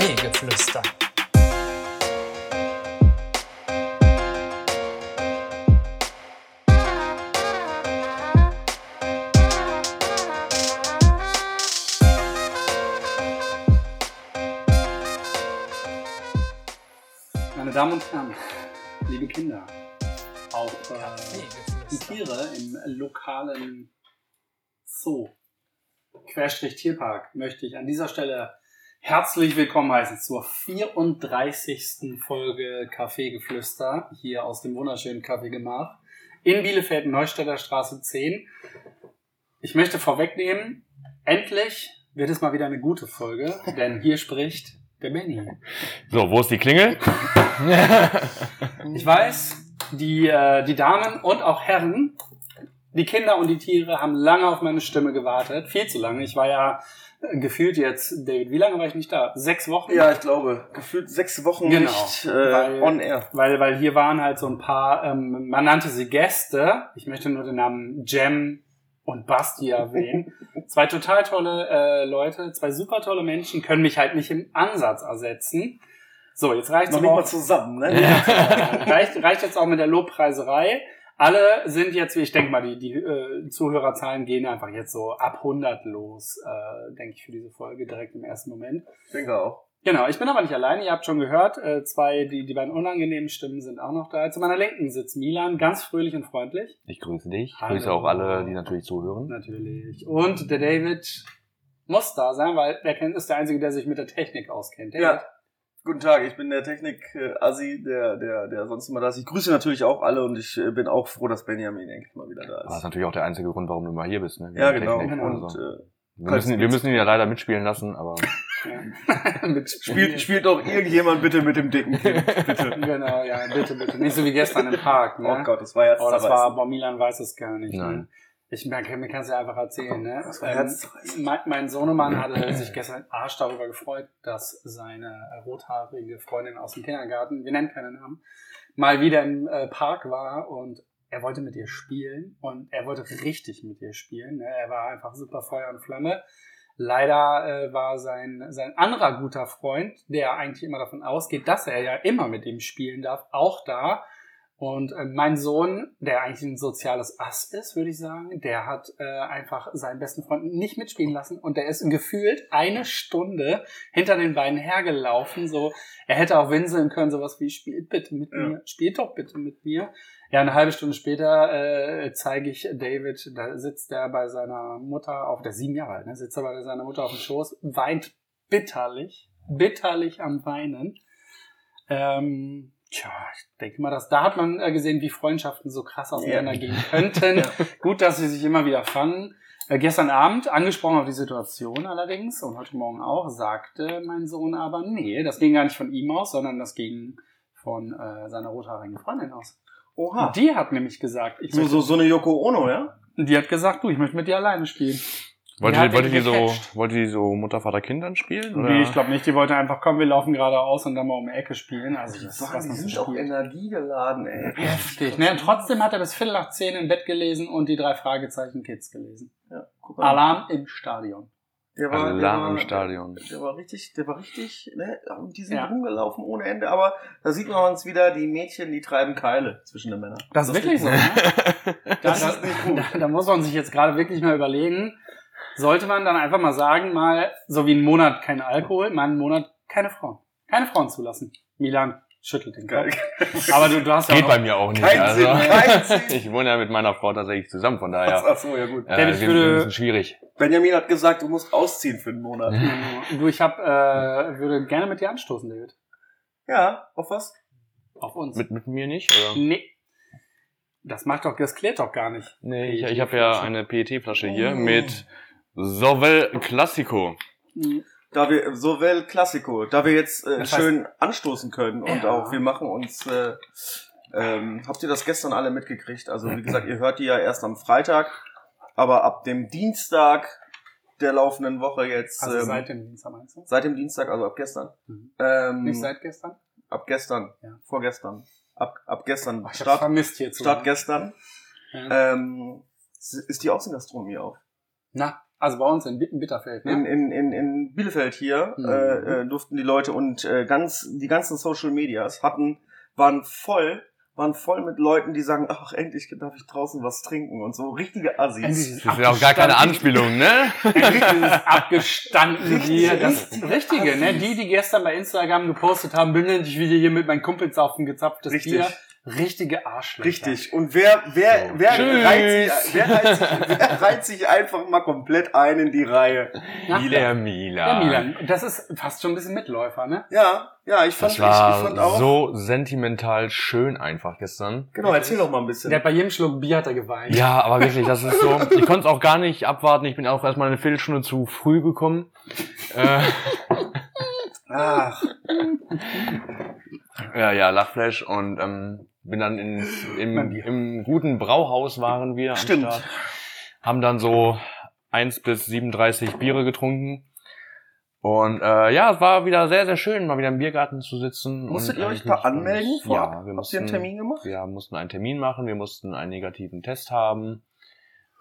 Kaffeegeflüster. Meine Damen und Herren, liebe Kinder, auch äh, die. Tiere im lokalen Zoo, Querstrich Tierpark, möchte ich an dieser Stelle herzlich willkommen heißen zur 34. Folge Kaffeegeflüster hier aus dem wunderschönen Kaffeegemach in Bielefeld, Neustädter Straße 10. Ich möchte vorwegnehmen, endlich wird es mal wieder eine gute Folge, denn hier spricht der Benny. So, wo ist die Klingel? Ich weiß, die, äh, die Damen und auch Herren, die Kinder und die Tiere haben lange auf meine Stimme gewartet. Viel zu lange. Ich war ja gefühlt jetzt, David, wie lange war ich nicht da? Sechs Wochen? Ja, ich glaube, gefühlt sechs Wochen Genau, nicht äh, weil- on air. Weil, weil hier waren halt so ein paar, ähm, man nannte sie Gäste. Ich möchte nur den Namen Jem und Basti erwähnen. zwei total tolle äh, Leute, zwei super tolle Menschen, können mich halt nicht im Ansatz ersetzen. So, jetzt reicht's Noch nicht mal zusammen, ne? reicht, reicht jetzt auch mit der Lobpreiserei. Alle sind jetzt, wie ich denke mal, die, die äh, Zuhörerzahlen gehen einfach jetzt so ab 100 los, äh, denke ich, für diese Folge direkt im ersten Moment. Ich denke auch. Genau, ich bin aber nicht alleine, ihr habt schon gehört, äh, zwei, die, die beiden unangenehmen Stimmen sind auch noch da. Zu meiner Linken sitzt Milan, ganz fröhlich und freundlich. Ich grüße dich. Ich Hallo. grüße auch alle, die natürlich zuhören. Natürlich. Und der David muss da sein, weil der kennt- ist der Einzige, der sich mit der Technik auskennt. David, Ja. Guten Tag, ich bin der Technik-Assi, der, der, der sonst immer da ist. Ich grüße natürlich auch alle und ich äh, bin auch froh, dass Benjamin endlich mal wieder da Aber das ist ist. natürlich auch der einzige Grund, warum du mal hier bist. Ne? Ja, genau. Technik Und so. äh, wir, müssen, wir müssen ihn ja leider mitspielen lassen, aber spielt, spielt doch irgendjemand bitte mit dem dicken Kind, bitte. Genau, ja, bitte, bitte. Nicht so wie gestern im Park, ne? Oh Gott, das war jetzt Oh, das war, boah, Milan weiß es gar nicht. Ne? Ich merke, mir kannst du ja einfach erzählen, ne? Ähm, mein, mein Sohnemann hatte sich gestern Arsch darüber gefreut, dass seine rothaarige Freundin aus dem Kindergarten, wir nennen keine Namen, mal wieder im äh, Park war und er wollte mit ihr spielen und er wollte richtig mit ihr spielen. Ne? Er war einfach super Feuer und Flamme. Leider äh, war sein, sein anderer guter Freund, der eigentlich immer davon ausgeht, dass er ja immer mit ihm spielen darf, auch da. Und äh, mein Sohn, der eigentlich ein soziales Ass ist, würde ich sagen, der hat äh, einfach seinen besten Freund nicht mitspielen lassen und der ist gefühlt eine Stunde hinter den beiden hergelaufen. So, er hätte auch winseln können, sowas wie spielt bitte mit Ja. mir, spielt doch bitte mit mir. Ja, eine halbe Stunde später äh, zeige ich David, da sitzt er bei seiner Mutter auf, der sieben Jahre alt, ne, sitzt er bei seiner Mutter auf dem Schoß, weint bitterlich, bitterlich am Weinen. Ähm, tja, ich denke mal, dass da hat man äh, gesehen, wie Freundschaften so krass auseinandergehen könnten. Gut, dass sie sich immer wieder fangen. Äh, gestern Abend, angesprochen auf die Situation allerdings, und heute Morgen auch, sagte mein Sohn aber, nee, das ging gar nicht von ihm aus, sondern das ging von äh, seiner rothaarigen Freundin aus. Oha. Die hat nämlich gesagt, ich So, möchte, so, so eine Yoko Ono, ja? die hat gesagt, du, ich möchte mit dir alleine spielen. Wollte, hat die, wollte, die so, wollte die so Mutter, Vater, Kind dann spielen? Oder? Nee, ich glaube nicht, die wollte einfach, komm, wir laufen geradeaus und dann mal um die Ecke spielen. Also das ist was die sind auch spielt. energiegeladen, ey. Heftig, ne? Trotzdem hat er bis Viertel nach zehn im Bett gelesen und die drei Fragezeichen Kids gelesen. Ja. Alarm im Stadion. Der der Alarm war, im Stadion. Der war richtig, der war richtig, ne? Und die sind Ja. rumgelaufen ohne Ende, aber da sieht man uns wieder, die Mädchen, die treiben Keile zwischen den Männern. Das ist wirklich so, ne? Da, Das da, ist nicht gut. da, da muss man sich jetzt gerade wirklich mal überlegen, sollte man dann einfach mal sagen, mal so wie einen Monat kein Alkohol, mal einen Monat keine Frauen. Keine Frauen zulassen. Milan schüttelt den Kopf. Aber du, du hast ja Geht auch bei mir auch nicht. Kein also. Sinn, kein Sinn. Ich wohne ja mit meiner Frau tatsächlich zusammen, von daher. Ach so, ja gut. Äh, David, ich würde- schwierig. Benjamin hat gesagt, du musst ausziehen für einen Monat. Du, ich hab, äh, würde gerne mit dir anstoßen, David. Ja, auf was? Auf uns. Mit, mit mir nicht? Oder? nee. Das macht doch, das klärt doch gar nicht. Nee, ich, ich habe ja eine PET-Flasche hier Oh. mit Sovel Classico. Da wir, so well Classico, da wir jetzt äh, Das heißt- schön anstoßen können und Ja. auch wir machen uns, äh, ähm, habt ihr das gestern alle mitgekriegt? Also wie gesagt, ihr hört die ja erst am Freitag, aber ab dem Dienstag der laufenden Woche jetzt, Also ähm, seit dem Dienstag meinst du? seit dem Dienstag, also ab gestern, Mhm. ähm, Nicht seit gestern? ab gestern, Ja. vorgestern, ab, ab gestern, Oh, ich Start, vermisst hier zu. Start gestern, Ja. ähm, ist die Außengastronomie auf. Na, Also bei uns in Bit- in Bitterfeld, ne? In, in, in, in Bielefeld hier Mhm. äh, äh, durften die Leute und äh, ganz die ganzen Social Medias hatten waren voll waren voll mit Leuten, die sagen, ach endlich darf ich draußen was trinken und so richtige Assis. Das ist ja auch gar keine. Anspielung, ne? Dieses abgestanden hier. Das Richtig. Richtige, ne? Die, die gestern bei Instagram gepostet haben, bin endlich wieder hier mit meinen Kumpels auf ein gezapftes Richtig. Bier. Richtige Arschlöcher. Richtig. Und wer, wer, So. wer, reiht sich, wer, reiht sich, wer reiht sich einfach mal komplett ein in die Reihe? Ja, Der Milan. Der Milan. Das ist fast schon ein bisschen Mitläufer, ne? Ja, ja, ich fand, Das ich, ich war fand auch. so sentimental schön einfach gestern. Genau, erzähl doch mal ein bisschen. Der hat bei jedem Schluck Bier hat er geweint. Ja, aber wirklich, das ist so. Ich konnte es auch gar nicht abwarten. Ich bin auch erstmal eine Viertelstunde zu früh gekommen. Äh, Ach, ja, ja, Lachflash und ähm, bin dann in, im, im guten Brauhaus waren wir am Stimmt. Start. Haben dann so 1 bis 37 Biere getrunken. Und äh, ja, es war wieder sehr, sehr schön, mal wieder im Biergarten zu sitzen. musstet ihr euch da anmelden vorab? Ja, wir Habt ihr mussten, einen Termin gemacht? Wir mussten einen Termin machen, wir mussten einen negativen Test haben.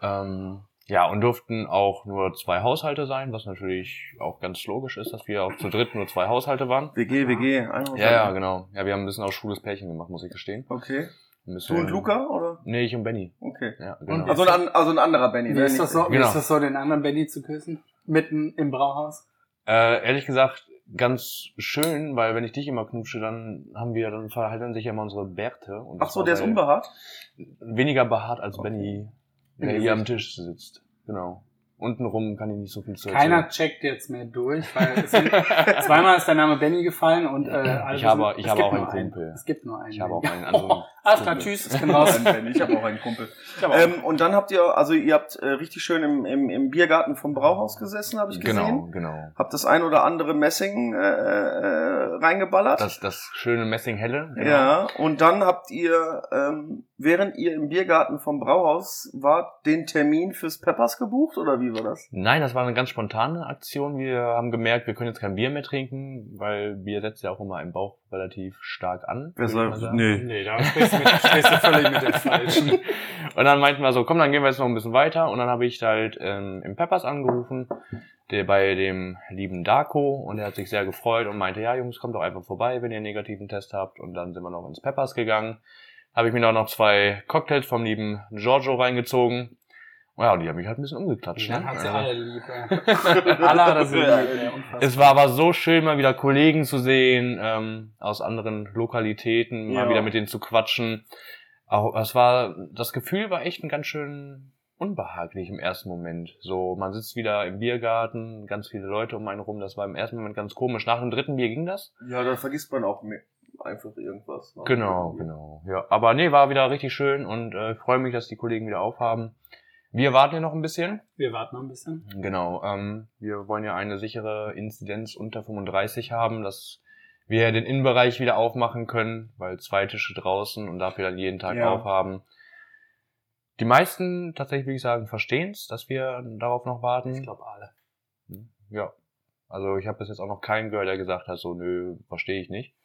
Ähm, ja, und durften auch nur zwei Haushalte sein, was natürlich auch ganz logisch ist, dass wir auch zu dritt nur zwei Haushalte waren. WG, WG, einfach Ja, ja, genau. Ja, wir haben ein bisschen auch schwules Pärchen gemacht, muss ich gestehen. Okay. Du und Luca, oder? Nee, ich und Benny. Okay. Ja, genau. Und Also ein, also ein anderer Benny. Wie ist das so, wie Genau. ist das so, den anderen Benny zu küssen? Mitten im Brauhaus? Äh, ehrlich gesagt, ganz schön, weil wenn ich dich immer knutsche, dann haben wir, dann verhalten sich ja immer unsere Bärte. Und Ach so, der ist unbehaart? Weniger behaart als Okay. Benny, Im der hier am. Tisch sitzt. Genau. Untenrum kann ich nicht so viel zu Keiner erzählen. checkt jetzt mehr durch, weil es sind, zweimal ist der Name Benny gefallen und äh, alle Ich habe- ich habe auch einen Kumpel. Es gibt nur einen. Ich habe auch einen anderen Alles klar, tschüss, ich bin raus. Ich habe auch einen Kumpel. Auch Ähm, und dann habt ihr, also ihr habt äh, richtig schön im, im, im Biergarten vom Brauhaus gesessen, habe ich gesehen. Genau, genau. Habt das ein oder andere Messing äh, äh, reingeballert. Das, das schöne Messinghelle. Genau. Ja, und dann habt ihr, ähm, während ihr im Biergarten vom Brauhaus wart, den Termin fürs Peppers gebucht oder wie war das? Nein, das war eine ganz spontane Aktion. Wir haben gemerkt, wir können jetzt kein Bier mehr trinken, weil Bier setzt ja auch immer im Bauch relativ stark an. Wer sagt- sagen. nee. Nee, da sprichst du, mit, sprichst du völlig mit dem Falschen. Und dann meinten wir so, komm, dann gehen wir jetzt noch ein bisschen weiter. Und dann habe ich halt ähm, im Peppers angerufen, der bei dem lieben Darko. Und er hat sich sehr gefreut und meinte, ja Jungs, kommt doch einfach vorbei, wenn ihr einen negativen Test habt. Und dann sind wir noch ins Peppers gegangen. Habe ich mir noch zwei Cocktails vom lieben Giorgio reingezogen. Ja, und die haben mich halt ein bisschen umgeklatscht. Dann Ne? hat sie alle lieb. alle hat sie lieb. Es war aber so schön, mal wieder Kollegen zu sehen, ähm, aus anderen Lokalitäten, mal Ja. wieder mit denen zu quatschen. Auch, es war, das Gefühl war echt ein ganz schön unbehaglich im ersten Moment. So, man sitzt wieder im Biergarten, ganz viele Leute um einen rum, das war im ersten Moment ganz komisch. Nach dem dritten Bier ging das? Ja, da vergisst man auch mehr. einfach irgendwas. ne? Genau, genau. Ja, aber nee, war wieder richtig schön und äh, freue mich, dass die Kollegen wieder aufhaben. Wir warten ja noch ein bisschen. Wir warten noch ein bisschen. Genau. Ähm, wir wollen ja eine sichere Inzidenz unter 35 haben, dass wir den Innenbereich wieder aufmachen können, weil zwei Tische draußen und dafür dann jeden Tag Ja. aufhaben. Die meisten, tatsächlich würde ich sagen, verstehen es, dass wir darauf noch warten. Ich glaube alle. Ja. Also ich habe bis jetzt auch noch keinen gehört, der gesagt hat, so nö, verstehe ich nicht.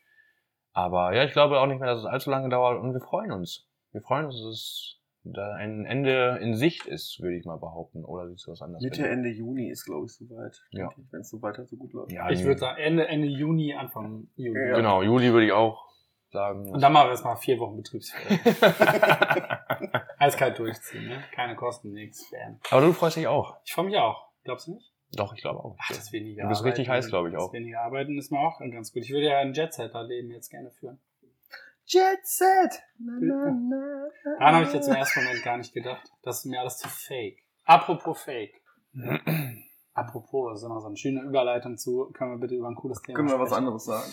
Aber ja, ich glaube auch nicht mehr, dass es allzu lange dauert und wir freuen uns. Wir freuen uns, dass es da ein Ende in Sicht ist, würde ich mal behaupten. Oder siehst du was anderes? Mitte? Ende Juni ist, glaube ich, soweit. Ja. Wenn es so weiter so gut läuft. Ja, Ich würde sagen Ende, Ende Juni, Anfang Juli. Ja. Genau, Juli würde ich auch sagen. Und dann machen wir erstmal vier Wochen Betriebsferien. Eiskalt durchziehen, ne? Keine Kosten, nichts. Aber du freust dich auch. Ich freue mich auch. Glaubst du nicht? Doch, ich glaube auch. Ach, das weniger Du bist richtig heiß, glaube ich, auch. Das weniger arbeiten ist mir auch ganz gut. Ich würde ja ein Jet-Setter-Leben jetzt gerne führen. Jet Set! Na, na, na, Daran habe ich jetzt im ersten Moment gar nicht gedacht. Das ist mir alles zu fake. Apropos fake. Apropos, das ist immer so eine schöne Überleitung zu, können wir bitte über ein cooles Thema Können wir was sprechen? anderes sagen?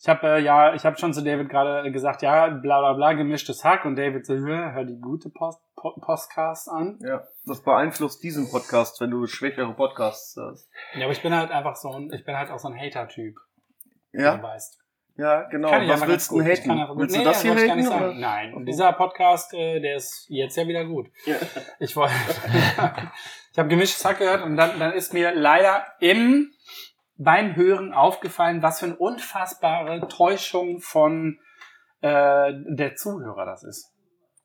Ich habe äh, ja, ich habe schon zu David gerade gesagt, ja, bla bla bla, gemischtes Hack und David so, hör, die gute Post, po Postcast an. Ja, das beeinflusst diesen Podcast, wenn du schwächere Podcasts hörst. Ja, aber ich bin halt einfach so ein, ich bin halt auch so ein Hater-Typ, wie Ja, du weißt. Ja, genau. Kann Was willst du haten? einfach Willst du Nee, das hier haten? sagen. Nein, und dieser Podcast, äh, der ist jetzt ja wieder gut. Ja. Ich wollte, ich habe gemischtes Hack gehört und dann, dann ist mir leider im beim Hören aufgefallen, was für eine unfassbare Täuschung von äh, der Zuhörer das ist.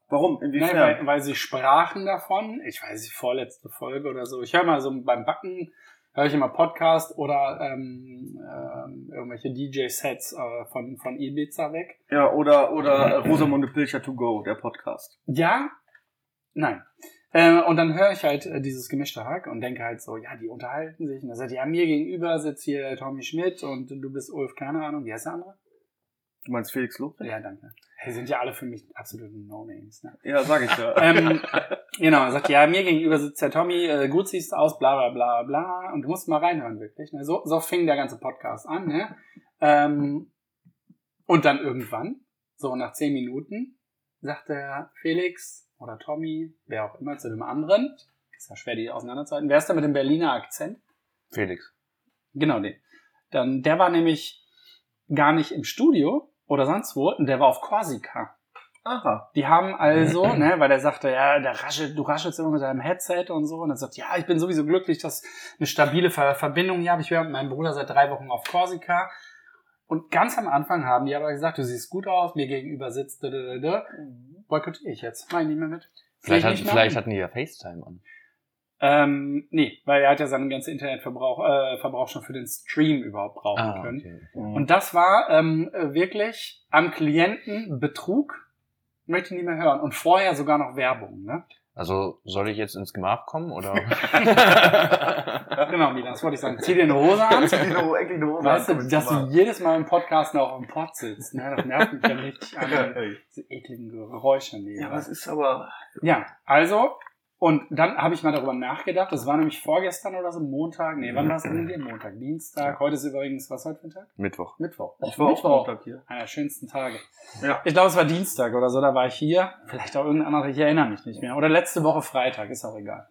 Warum? Nein, Inwiefern? weil, weil sie sprachen davon, ich weiß nicht, vorletzte Folge oder so. Ich höre mal so beim Backen, höre ich immer Podcast oder ähm, ähm, irgendwelche DJ-Sets äh, von, von Ibiza weg. ja, oder, oder äh, Rosamunde Pilcher to go, der Podcast. Ja, nein. Äh, und dann höre ich halt äh, dieses gemischte Hack und denke halt so, ja, die unterhalten sich. Und dann sagt, ja, mir gegenüber sitzt hier Tommy Schmidt und du bist Ulf, keine Ahnung, wie heißt der andere? Du meinst Felix Lobrecht? Ja, danke. Die sind ja alle für mich absolute No-Names. Ne? Ja, sag ich ja. ähm, genau, er sagt, ja, mir gegenüber sitzt der Tommy, äh, gut siehst du aus, bla bla bla bla. Und du musst mal reinhören, wirklich. Ne? So, so fing der ganze Podcast an. Ne? Ähm, und dann irgendwann, so nach zehn Minuten, sagt der Felix oder Tommy, wer auch immer, zu dem anderen, ist ja schwer, die auseinanderzuhalten, wer ist da mit dem Berliner Akzent? Felix. Genau, den. Dann, der war nämlich gar nicht im Studio oder sonst wo, und der war auf Korsika. Aha. Die haben also, ne, weil der sagte, ja, der raschelt, du raschelst immer mit deinem Headset und so. Und er sagt, ja, ich bin sowieso glücklich, dass eine stabile Ver Verbindung hier habe. Ich bin mit meinem Bruder seit drei Wochen auf Korsika. Und ganz am Anfang haben die aber gesagt, du siehst gut aus, mir gegenüber sitzt, da, da, da, da. boykottiere ich jetzt. Mach ich nicht mehr mit. Vielleicht, hat, nicht mehr vielleicht hatten die ja FaceTime an. Ähm, nee, weil er hat ja seinen ganzen Internetverbrauch äh, Verbrauch schon für den Stream überhaupt brauchen Ah, können. okay. Und Und das war ähm, äh, wirklich am Klienten Betrug. Möchte ich nicht mehr hören. Und vorher sogar noch Werbung, ne? Also soll ich jetzt ins Gemach kommen oder? Genau, Milan, das wollte ich sagen. Zieh dir eine Hose an. endlich eine Hose Weißt du, ankommen, dass mal. du jedes Mal im Podcast noch auf dem Pott sitzt, ne? Das nervt mich dann richtig an. Diese ekligen Geräusche neben. Ja, was ist aber. Ja, also, und dann habe ich mal darüber nachgedacht, das war nämlich vorgestern oder so, Montag, nee, wann war es denn hier? Montag, Dienstag, heute ist übrigens, was heute für ein Tag? Mittwoch. Mittwoch. Ich war auch Mittwoch. Montag hier. Einer der schönsten Tage. Ja. Ich glaube, es war Dienstag oder so, da war ich hier. Vielleicht auch irgendein anderer, ich erinnere mich nicht mehr. Oder letzte Woche Freitag, ist auch egal.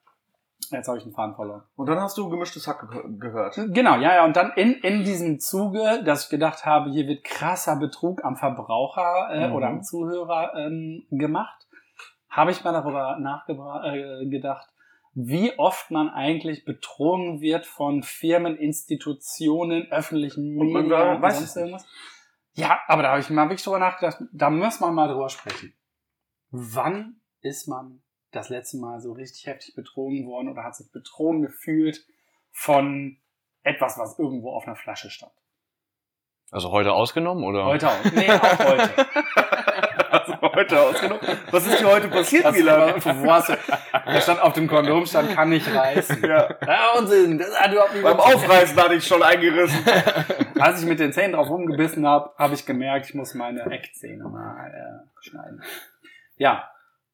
Jetzt habe ich den Faden verloren. Und dann hast du gemischtes Hack ge gehört. Genau, ja, ja. Und dann in, in diesem Zuge, dass ich gedacht habe, hier wird krasser Betrug am Verbraucher äh, Mhm. oder am Zuhörer ähm, gemacht, habe ich mal darüber nachgedacht, äh, wie oft man eigentlich betrogen wird von Firmen, Institutionen, öffentlichen Und man Medien da- weiß sonst irgendwas. Ja, aber da habe ich mal wirklich drüber nachgedacht, da muss man mal drüber sprechen. Wann ist man das letzte Mal so richtig heftig betrogen worden oder hat sich betrogen gefühlt von etwas, was irgendwo auf einer Flasche stand? Also heute ausgenommen oder? Heute auch. Nee, auch heute. Heute ausgenommen. Was ist dir heute passiert, Das, Milan? da stand auf dem Kondom, stand, kann nicht reißen. Ja. Ja, Unsinn, das hat überhaupt nicht Beim Aufreißen hatte ich schon eingerissen. Als ich mit den Zähnen drauf rumgebissen habe, habe ich gemerkt, ich muss meine Eckzähne mal äh, schneiden. Ja,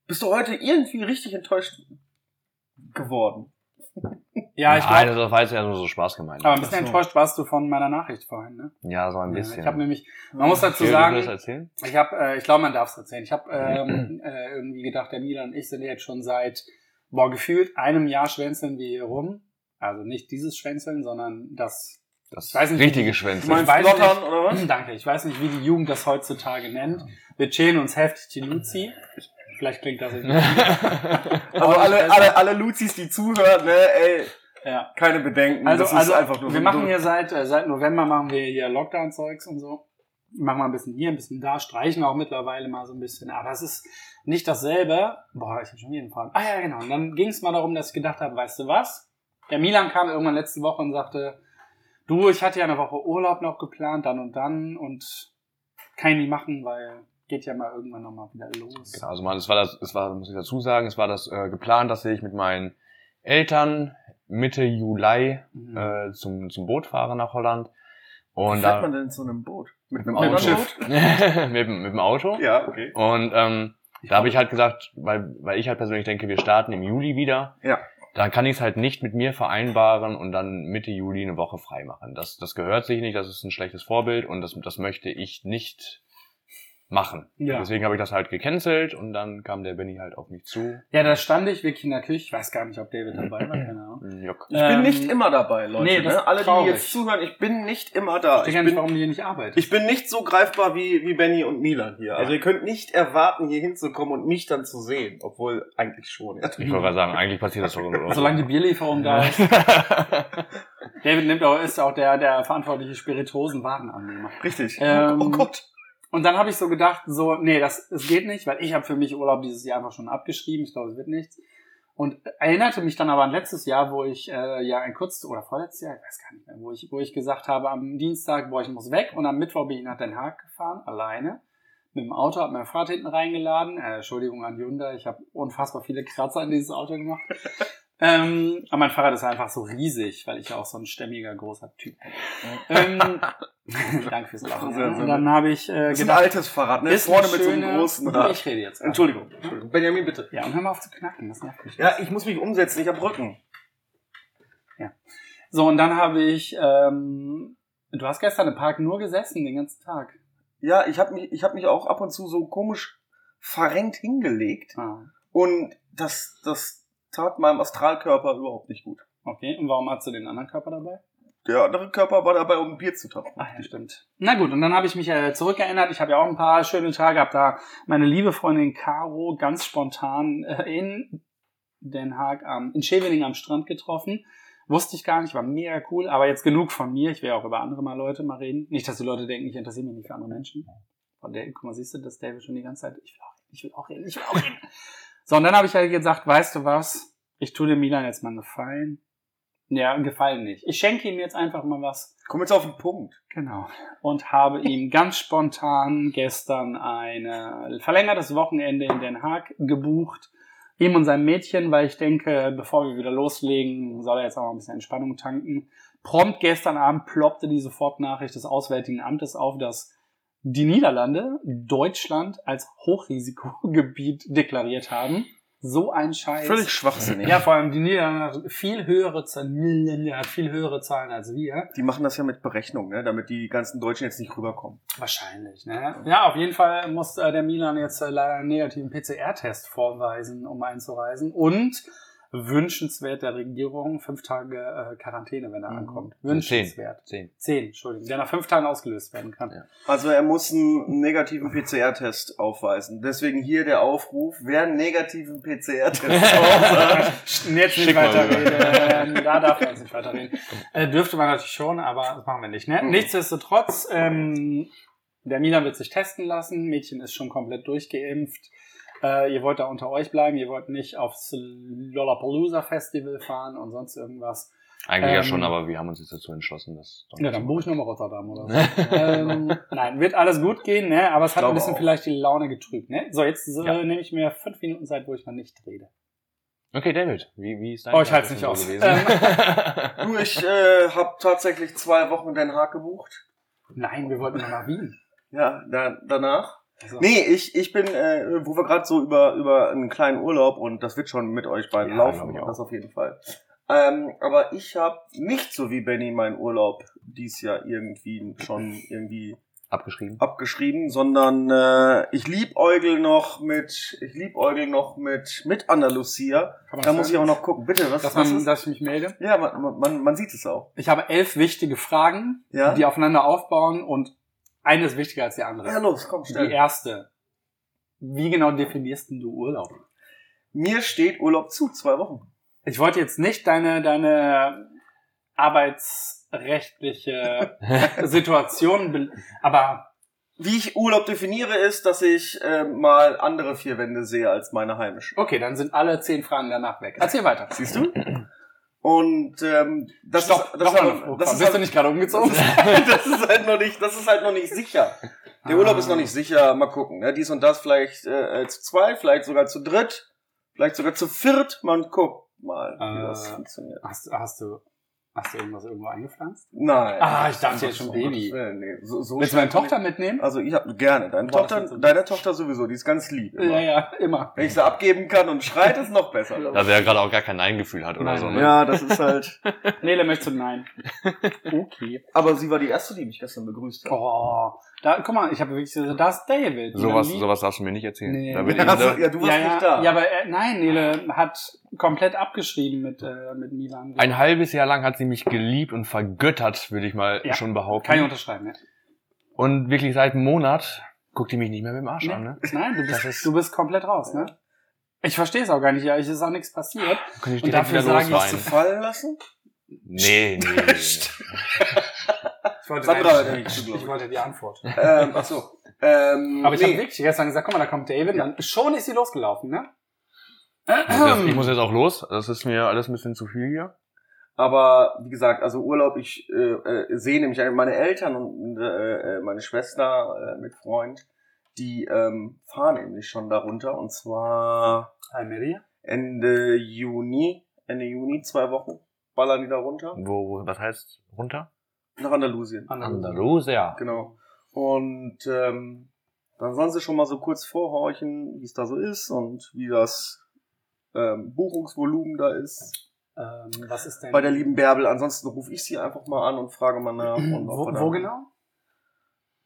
Bist du heute irgendwie richtig enttäuscht geworden? Ja, ich Nein, glaube, das war jetzt ja nur so Spaß gemeint. aber ein bisschen so. enttäuscht warst du von meiner Nachricht vorhin, ne? Ja, so ein Ja, bisschen. ich habe nämlich, man muss dazu sagen? Ich habe, äh, ich glaube, man darf es erzählen. Ich habe ähm, äh, irgendwie gedacht, der Milan und ich sind jetzt schon seit, boah, gefühlt einem Jahr schwänzeln wir hier rum. Also nicht dieses Schwänzeln, sondern das. Das weiß nicht, richtige wie- Schwänze. Meinst- weiß nicht. oder was? Danke. Ich weiß nicht, wie die Jugend das heutzutage nennt. Wir chillen uns heftig die Luzi. Vielleicht klingt das irgendwie. Also alle, alle, alle Luzis, die zuhören, ne, ey, ja. keine Bedenken. Also, das ist also einfach nur wir machen hier seit, äh, seit November machen wir hier Lockdown-Zeugs und so. Machen wir ein bisschen hier, ein bisschen da, streichen auch mittlerweile mal so ein bisschen. Aber es ist nicht dasselbe. Boah, ich habe schon einen Faden. Ah ja, genau. Und dann ging es mal darum, dass ich gedacht habe, weißt du was? Der Milan kam irgendwann letzte Woche und sagte, du, ich hatte ja eine Woche Urlaub noch geplant, dann und dann und kann ich nicht machen, weil geht ja mal irgendwann nochmal wieder los. Genau, also man, es war das, es war, muss ich dazu sagen, es war das äh, geplant, dass ich mit meinen Eltern Mitte Juli Mhm. äh, zum, zum Boot fahre nach Holland. Wie Und fährt da man denn so einem Boot? Mit einem. Boot? mit, dem- mit dem Auto. Ja, okay. Und ähm, da habe ich halt gesagt, weil, weil ich halt persönlich denke, wir starten im Juli wieder. Ja. Dann kann ich es halt nicht mit mir vereinbaren und dann Mitte Juli eine Woche frei machen. Das, das gehört sich nicht, das ist ein schlechtes Vorbild und das, das möchte ich nicht machen. Ja. Deswegen habe ich das halt gecancelt und dann kam der Benny halt auf mich zu. Ja, da stand ich wirklich in der Küche. Ich weiß gar nicht, ob David dabei war, keine Ahnung. Juck. Ich bin nicht immer dabei, Leute. nee, das ne? Alle, die traurig. jetzt zuhören, ich bin nicht immer da. Ich Ich gar nicht, bin, warum die hier nicht arbeitet. ich bin nicht so greifbar wie, wie Benny und Milan hier. Also ihr könnt nicht erwarten, hier hinzukommen und mich dann zu sehen. Obwohl, eigentlich schon. Ja. Ich wollte gerade sagen, eigentlich passiert das so. Solange die Bierlieferung da ist. David nimmt auch, ist auch der, der verantwortliche Spirituosenwarenannehmer. Richtig. Ähm, oh Gott. Und dann habe ich so gedacht, so, nee, das, es geht nicht, weil ich habe für mich Urlaub dieses Jahr einfach schon abgeschrieben. Ich glaube, es wird nichts. Und erinnerte mich dann aber an letztes Jahr, wo ich äh, ja ein kurz oder vorletztes Jahr, ich weiß gar nicht mehr, wo ich, wo ich gesagt habe, am Dienstag, boah, ich muss weg und am Mittwoch bin ich nach Den Haag gefahren, alleine, mit dem Auto, habe mein Fahrrad hinten reingeladen. Äh, Entschuldigung an Hyundai, ich habe unfassbar viele Kratzer in dieses Auto gemacht. Ähm, aber mein Fahrrad ist einfach so riesig, weil ich ja auch so ein stämmiger, großer Typ bin. ähm, Danke fürs Lachen. Sehr Und dann habe ich äh, Das ist ein gedacht, altes Fahrrad, ne? ist Vorne mit so einem großen Rad. Ich rede jetzt. Entschuldigung, Entschuldigung. Benjamin, bitte. Ja, und hör mal auf zu knacken, das nervt mich. Ja, ich muss mich umsetzen, ich hab Rücken. So, und dann habe ich, ähm, du hast gestern im Park nur gesessen, den ganzen Tag. Ja, ich habe mich, ich hab mich auch ab und zu so komisch verrenkt hingelegt. Ah, Und das, das tat meinem Astralkörper überhaupt nicht gut. okay. Und warum hast du den anderen Körper dabei? Der andere Körper war dabei, um ein Bier zu trinken. Ach ja, stimmt. Na gut, und dann habe ich mich äh, zurückerinnert. Ich habe ja auch ein paar schöne Tage gehabt. Da meine liebe Freundin Caro ganz spontan äh, in Den Haag am, in Scheveningen am Strand getroffen. Wusste ich gar nicht, war mega cool. Aber jetzt genug von mir. Ich will auch über andere mal Leute mal reden. Nicht, dass die Leute denken, ich interessiere mich nicht für andere Menschen. Von der, guck mal, siehst du, das David schon die ganze Zeit. Ich will auch reden, ich will auch reden, ich will auch reden. So, und dann habe ich halt gesagt, weißt du was? Ich tue dem Milan jetzt mal einen Gefallen. Ja, Gefallen nicht. Ich schenke ihm jetzt einfach mal was. Komm jetzt auf den Punkt. Genau. Und habe ihm ganz spontan gestern ein verlängertes Wochenende in Den Haag gebucht. Ihm und seinem Mädchen, weil ich denke, bevor wir wieder loslegen, soll er jetzt auch mal ein bisschen Entspannung tanken. Prompt gestern Abend ploppte die Sofortnachricht des Auswärtigen Amtes auf, dass die Niederlande Deutschland als Hochrisikogebiet deklariert haben. So ein Scheiß. Völlig schwachsinnig. Ja, vor allem die Niederlande hat viel höhere viel höhere Zahlen als wir. Die machen das ja mit Berechnung, ne? damit die ganzen Deutschen jetzt nicht rüberkommen. Wahrscheinlich, ne? Ja, auf jeden Fall muss äh, der Milan jetzt äh, leider einen negativen PCR-Test vorweisen, um einzureisen. Und wünschenswert der Regierung fünf Tage äh, Quarantäne, wenn er Mhm. ankommt. Wünschenswert. Zehn. Zehn, Entschuldigung, der nach fünf Tagen ausgelöst werden kann. Ja. Also er muss einen negativen PCR-Test aufweisen. Deswegen hier der Aufruf, wer einen negativen PCR-Test aufweist. Jetzt nicht weiterreden. da darf man jetzt nicht weiterreden. Äh, dürfte man natürlich schon, aber das machen wir nicht. Ne? Mhm. Nichtsdestotrotz, ähm, der Milan wird sich testen lassen. Mädchen ist schon komplett durchgeimpft. Äh, ihr wollt da unter euch bleiben. Ihr wollt nicht aufs Lollapalooza Festival fahren und sonst irgendwas. Eigentlich ja Ähm, schon, aber wir haben uns jetzt dazu entschlossen, dass. Ja, dann buche ich nochmal Rotterdam oder so. ähm, nein, wird alles gut gehen, ne? aber es hat ein bisschen auch. vielleicht die Laune getrübt. Ne? So, jetzt äh, Ja. nehme ich mir fünf Minuten Zeit, wo ich mal nicht rede. Okay, David, wie, wie ist dein Oh, ich halte es nicht aus. gewesen? Ähm, Du, ich äh, habe tatsächlich zwei Wochen in Den Haag gebucht. Nein, wir wollten noch nach Wien. Ja, da, danach. Also, Nee, ich, ich bin, äh, wo wir gerade so über, über einen kleinen Urlaub und das wird schon mit euch beiden Ja, laufen, das auf jeden Fall. Ähm, aber ich habe nicht so wie Benny meinen Urlaub dies Jahr irgendwie schon irgendwie Abgeschrieben. abgeschrieben, sondern äh, ich liebäugel noch mit, ich liebäugel noch mit mit Andalusia. Da muss ich auch noch gucken. Bitte, was, dass, was man, ist? dass ich mich melde. Ja, man, man- man, man sieht es auch. Ich habe elf wichtige Fragen, Ja. die aufeinander aufbauen und eine ist wichtiger als die andere. Ja, los, komm, die schnell. erste. Wie genau definierst denn du Urlaub? Mir steht Urlaub zu, zwei Wochen. Ich wollte jetzt nicht deine, deine arbeitsrechtliche Situation, be- aber Wie ich Urlaub definiere, ist, dass ich äh, mal andere vier Wände sehe als meine heimischen. okay, dann sind alle zehn Fragen danach weg. Erzähl weiter. Siehst du? Und ähm, das Stopp, ist, das, noch ist, aber- eine das, ist Bist du halt, nicht gerade umgezogen? das ist halt noch nicht, das ist halt noch nicht sicher. Der Urlaub Ah. ist noch nicht sicher. Mal gucken. Ne? Dies und das vielleicht äh, zu zweit, vielleicht sogar zu dritt, vielleicht sogar zu viert. Man guckt mal, wie Äh, das funktioniert. Hast, hast du, hast du irgendwas irgendwo eingepflanzt? Nein. Ah, ich dachte jetzt schon Baby. Nee, so, so Willst du meine Tochter mitnehmen? Also ich habe gerne. Deine Boah, Tochter, so- deine Tochter sowieso. Die ist ganz lieb. Immer. Ja, ja, immer. Wenn ich sie abgeben kann und schreit, ist noch besser. Dass er ja gerade auch gar kein Nein-Gefühl hat oder Nein. so. Ne? Ja, das ist halt. Nele möchtest du nein. Okay. Aber sie war die erste, die mich gestern begrüßt hat. Oh, da, guck mal, ich habe wirklich so, da ist David. Sowas, sowas darfst du mir nicht erzählen. Nee. Da bin ich, Also, ja, du warst ja, ja, nicht da. ja, aber äh, nein, Nele hat komplett abgeschrieben mit, äh, mit Milan. ein halbes Jahr lang hat sie mich geliebt und vergöttert, würde ich mal Ja. schon behaupten. Kann ich unterschreiben, ja. und wirklich seit einem Monat guckt die mich nicht mehr mit dem Arsch an. Ne? Nein, du bist, ist- du bist komplett raus, ne? Ich verstehe es auch gar nicht, ja, es ist auch nichts passiert. Kann ich Und dafür wieder sage ich, Hast du fallen lassen? Nee, nee, nee, nee. Ich wollte, Sandra ja nichts zu ich glauben. wollte die Antwort. ähm, ach so. Ähm, Aber ich nee, habe wirklich gestern gesagt, guck mal, da kommt David, dann schon ist sie losgelaufen, ne? Ich muss, jetzt, ich muss jetzt auch los. Das ist mir alles ein bisschen zu viel hier. aber wie gesagt, also Urlaub, ich äh, äh, sehe nämlich meine Eltern und äh, äh, meine Schwester äh, mit Freund, die ähm, fahren nämlich schon darunter und zwar Almeria? Ende Juni, Ende Juni, zwei Wochen, ballern die da runter. Wo, wo, was heißt runter? Nach Andalusien. Andalusia. Genau. Und ähm, dann sollen sie schon mal so kurz vorhorchen, wie es da so ist und wie das ähm, Buchungsvolumen da ist Ähm, was ist denn? bei der lieben Bärbel. Ansonsten rufe ich sie einfach mal an und frage mal nach. Wo, wo genau?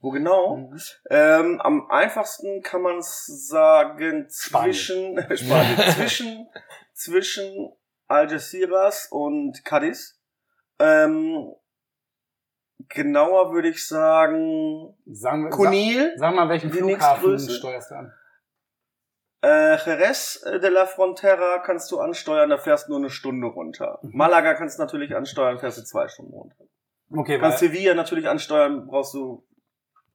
Wo genau? Mhm. Ähm, am einfachsten kann man es sagen Spanien. zwischen Spanien, zwischen zwischen Algeciras und Cadiz. Ähm, genauer würde ich sagen Sagen wir, sag, Conil, sag mal, welchen Flughafen steuerst du an? äh, Jerez de la Frontera kannst du ansteuern, da fährst du nur eine Stunde runter. Mhm. Malaga kannst du natürlich ansteuern, fährst du zwei Stunden runter. Okay, kannst weil, Sevilla natürlich ansteuern, brauchst du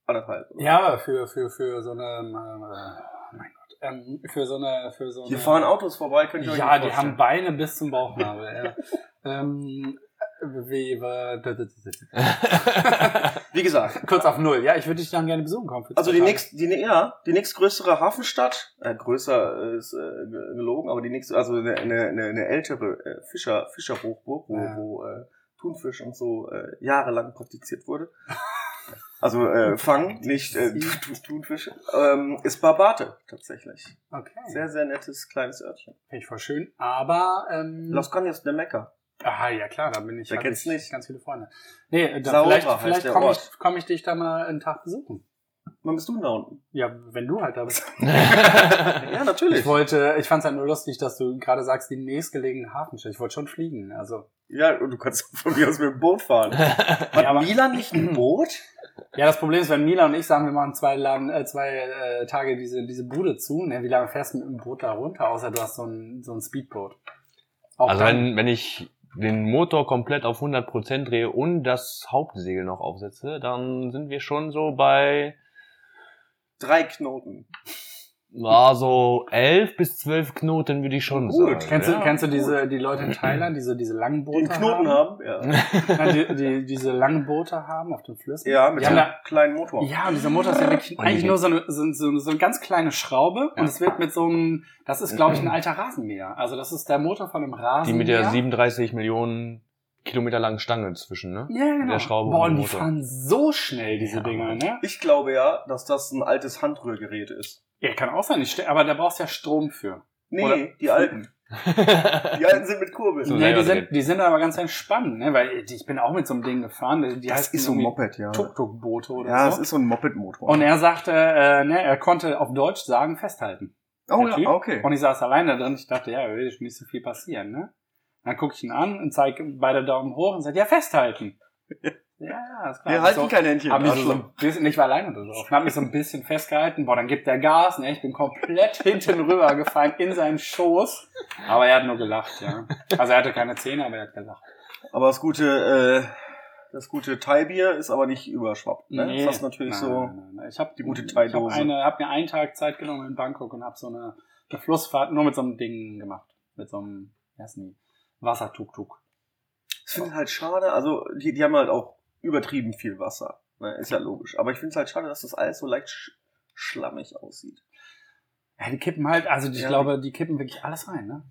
anderthalb. oder? ja, für, für, für so eine, ähm, äh, mein Gott, ähm, für so eine, für so Hier eine, fahren Autos vorbei, könnt ihr euch Ja, die haben. Beine bis zum Bauchnabel, ja. ähm, wie, Wie gesagt, kurz auf Null. Ja, ich würde dich dann gerne besuchen kommen. für also die nächst, die, ja, die nächstgrößere Hafenstadt, äh, größer ist äh, ge- gelogen, aber die nächste, also eine, eine, eine, eine ältere äh, Fischer, Fischerhochburg, wo, Ja. wo äh, Thunfisch und so äh, jahrelang praktiziert wurde. Also äh, Fang, nicht äh, Thunfisch, ähm, ist Barbate tatsächlich. Okay. Sehr, sehr nettes kleines Örtchen. Finde ich voll schön. Aber, ähm, Los Caños de Mecca. Aha, ja klar, da bin ich, hab kennt's ich nicht? ganz viele Freunde. Nee, da Saora vielleicht, vielleicht komme ich, komm ich dich da mal einen Tag besuchen. Wann bist du denn da unten? Ja, wenn du halt da bist. Ja, natürlich. Ich wollte, ich fand es halt nur lustig, dass du gerade sagst, die nächstgelegene Hafenstadt. Ich wollte schon fliegen. Also, Ja, und du kannst von mir aus mit dem Boot fahren. Hat Ja, aber- Milan nicht ein Boot? ja, das Problem ist, wenn Mila und ich sagen, wir machen zwei, Laden, äh, zwei äh, Tage diese, diese Bude zu, ne, wie lange fährst du mit dem Boot da runter, außer du hast so ein, so ein Speedboot. Auch Also wenn, wenn ich den Motor komplett auf 100% drehe und das Hauptsegel noch aufsetze, dann sind wir schon so bei Drei Knoten. Ja, so 11 bis 12 Knoten, würde ich schon Gut. sagen. Kennst ja. du, kennst du diese, die Leute in Thailand, diese, diese langen Die Boote einen Knoten haben? Ja. Ja, die, die, diese langen Boote haben auf den Flüssen. Ja, mit Die so haben einem da, kleinen Motor. ja, und dieser Motor ist ja wirklich Und die- eigentlich nur so eine, so, so, so eine ganz kleine Schraube Ja. und es wird mit so einem, das ist glaube ich ein alter Rasenmäher. Also das ist der Motor von einem Die Rasenmäher. mit der 37 Millionen Kilometer langen Stange zwischen, ne? ja, genau. der Schraube Boah, und und dem die fahren so schnell, diese Ja, Dinger, ne? Ich glaube ja, dass das ein altes Handrührgerät ist. Ja, kann auch sein, ich aber da brauchst du ja Strom für. Nee, Oder- die alten. Die alten sind mit Kurbeln. So nee, die sind, die sind aber ganz entspannt, ne? Weil ich bin auch mit so einem Ding gefahren, die das ist so ein Moped, ja. Tuk-Tuk-Boote oder Ja, so. es ist so ein Moped-Motor. Und er sagte, äh, ne, er konnte auf Deutsch sagen, festhalten. oh Typ. ja, okay. Und ich saß allein da drin. Ich dachte, ja, da wird nicht so viel passieren, ne? Dann gucke ich ihn an und zeige beide Daumen hoch und sage, ja, festhalten. ja, ist klar. Wir Hab halten so, kein Händchen. hab mich so ein bisschen, ich war alleine da drauf. Hab mich so ein bisschen festgehalten. Boah, dann gibt der Gas, ne? Ich bin komplett hinten rüber gefallen in seinen Schoß. Aber er hat nur gelacht, ja. Also er hatte keine Zähne, aber er hat gelacht. Aber das gute, äh, das gute Thai-Bier ist aber nicht überschwappt. Ne? das ist natürlich nein, so. Nein, nein. Ich habe die gute Ich habe Thai-Dose. hab mir einen Tag Zeit genommen in Bangkok und habe so eine, eine Flussfahrt nur mit so einem Ding gemacht. Mit so einem, wie heißt die? Wassertuk-Tuk. Ich finde es halt schade, also die, die haben halt auch übertrieben viel Wasser. Ne? Ist ja logisch. Aber ich finde es halt schade, dass das alles so leicht sch schlammig aussieht. Ja, die kippen halt, also ich Ja. glaube, die kippen wirklich alles rein, ne?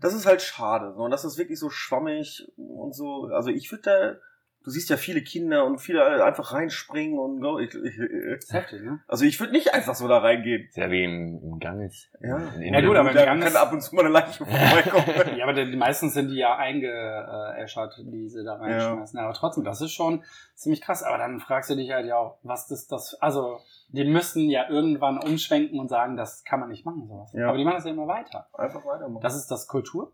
Das ist halt schade. So. Und das ist wirklich so schwammig und so. Also ich würde da, du siehst ja viele Kinder und viele einfach reinspringen und go. Ich, ich, Das ist heftig, ne? also ich würde nicht einfach so da reingehen. Sehr wie im, im Ganges. Ja. In Ja, gut, aber- da Ganges- kann ab und zu mal eine Leiche vorbeikommen. Ja, aber die, die meisten sind die ja eingeäschert, die sie da reinschmeißen. Aber trotzdem, das ist schon ziemlich krass. Aber dann fragst du dich halt ja auch, was ist das, also, die müssen ja irgendwann umschwenken und sagen, das kann man nicht machen, sowas. Ja. Aber die machen das ja immer weiter. einfach weitermachen. Das ist das Kultur?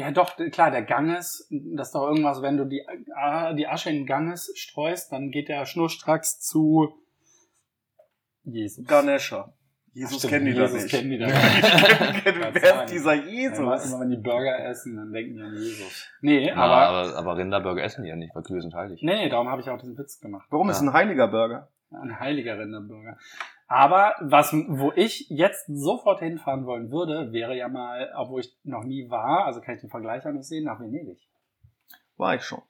Ja, doch, klar, der Ganges, das ist doch irgendwas, wenn du die, die Asche in den Ganges streust, dann geht der schnurstracks zu Jesus. Ganesha. Jesus kennen die da Jesus nicht. kennen die da Die nicht. Wer ist dieser Ja, Immer, Jesus? immer wenn die Burger essen, dann denken die an Jesus. Nee, Ja, aber, aber, aber Rinderburger essen die ja nicht, weil Kühe sind heilig. nee, darum habe ich auch diesen Witz gemacht. Warum ist ein heiliger Burger? Ein heiliger Rinderburger. Aber was, wo ich jetzt sofort hinfahren wollen würde, wäre ja mal, obwohl ich noch nie war, also kann ich den Vergleich auch nicht sehen, nach Venedig. War ich schon.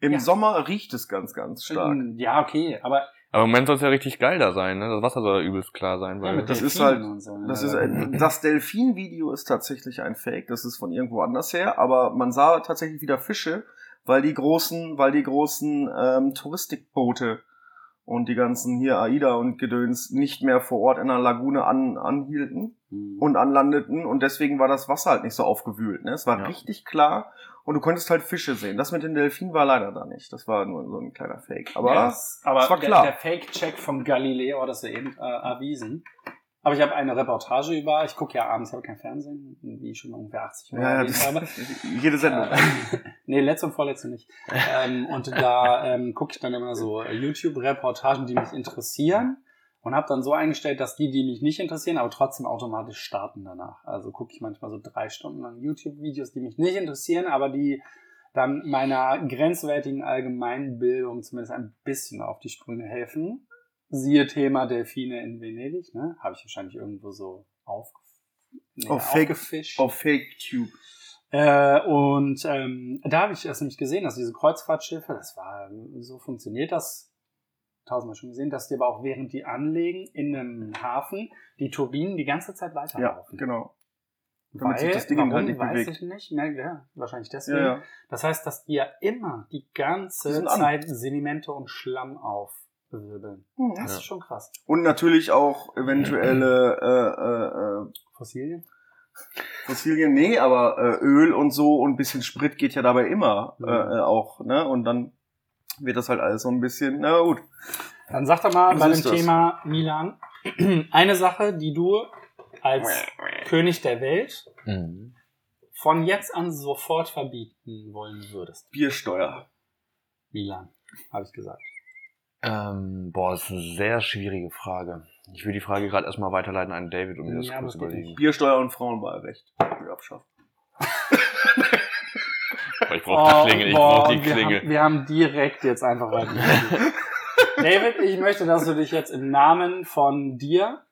Im Ja. Sommer riecht es ganz, ganz stark. Ja, okay, aber Aber im Moment soll es ja richtig geil da sein, ne? Das Wasser soll ja übelst klar sein, ja, weil mit das ist halt- und so, ne? Das ist ein, das Delfin-Video ist tatsächlich ein Fake. Das ist von irgendwo anders her. Aber man sah tatsächlich wieder Fische, weil die großen, weil die großen ähm, Touristikboote und die ganzen hier AIDA und Gedöns nicht mehr vor Ort in der Lagune an, anhielten hm. und anlandeten und deswegen war das Wasser halt nicht so aufgewühlt. Ne? Es war Ja. richtig klar und du konntest halt Fische sehen. Das mit den Delfinen war leider da nicht. Das war nur so ein kleiner Fake. Aber Ja, das- aber es war der, klar. der Fake-Check von Galileo hat das ja eben äh, erwiesen. Aber ich habe eine Reportage über, ich gucke ja abends, ich habe kein Fernsehen, wie ich schon ungefähr 80 Mal ja, erwähnt habe. jede Sendung. Äh, nee, letzte und vorletzte nicht. ähm, und da ähm, gucke ich dann immer so YouTube-Reportagen, die mich interessieren und habe dann so eingestellt, dass die, die mich nicht interessieren, aber trotzdem automatisch starten danach. Also gucke ich manchmal so drei Stunden lang YouTube-Videos, die mich nicht interessieren, aber die dann meiner grenzwertigen Allgemeinbildung zumindest ein bisschen auf die Sprünge helfen. Siehe Thema Delfine in Venedig, ne? Habe ich wahrscheinlich irgendwo so auf, nee, Auf Fake- aufgefischt. Auf Fake Tube. Äh, und ähm, da habe ich es nämlich gesehen, dass diese Kreuzfahrtschiffe, das war, so funktioniert das, tausendmal schon gesehen, dass die aber auch während die anlegen in einem Hafen, die Turbinen die ganze Zeit Ja, weiterlaufen. genau. damit Weil, sich das Ding warum, halt nicht weiß bewegt. ich nicht, mehr, ja, wahrscheinlich deswegen. Ja, ja. Das heißt, dass die ja immer die ganze sind an. Zeit Sedimente und Schlamm aufwirbeln. Das Ja. ist schon krass. Und natürlich auch eventuelle äh, äh, äh, Fossilien? Fossilien, nee, aber äh, Öl und so und ein bisschen Sprit geht ja dabei immer Mhm. äh, äh, auch, ne? Und dann wird das halt alles so ein bisschen, na gut. Dann sag doch mal So bei dem das. Thema Milan eine Sache, die du als König der Welt Mhm. von jetzt an sofort verbieten wollen würdest. Biersteuer. Milan, habe ich gesagt. Ähm, boah, das ist eine sehr schwierige Frage. Ich will die Frage gerade erstmal weiterleiten an David und mir das Ja, kurz überlegen. Biersteuer und Frauenwahlrecht. Abschaffen. Ich brauche die Klingel, ich brauche die Oh, wir. Haben, wir haben direkt jetzt einfach weiter. David, ich möchte, dass du dich jetzt im Namen von dir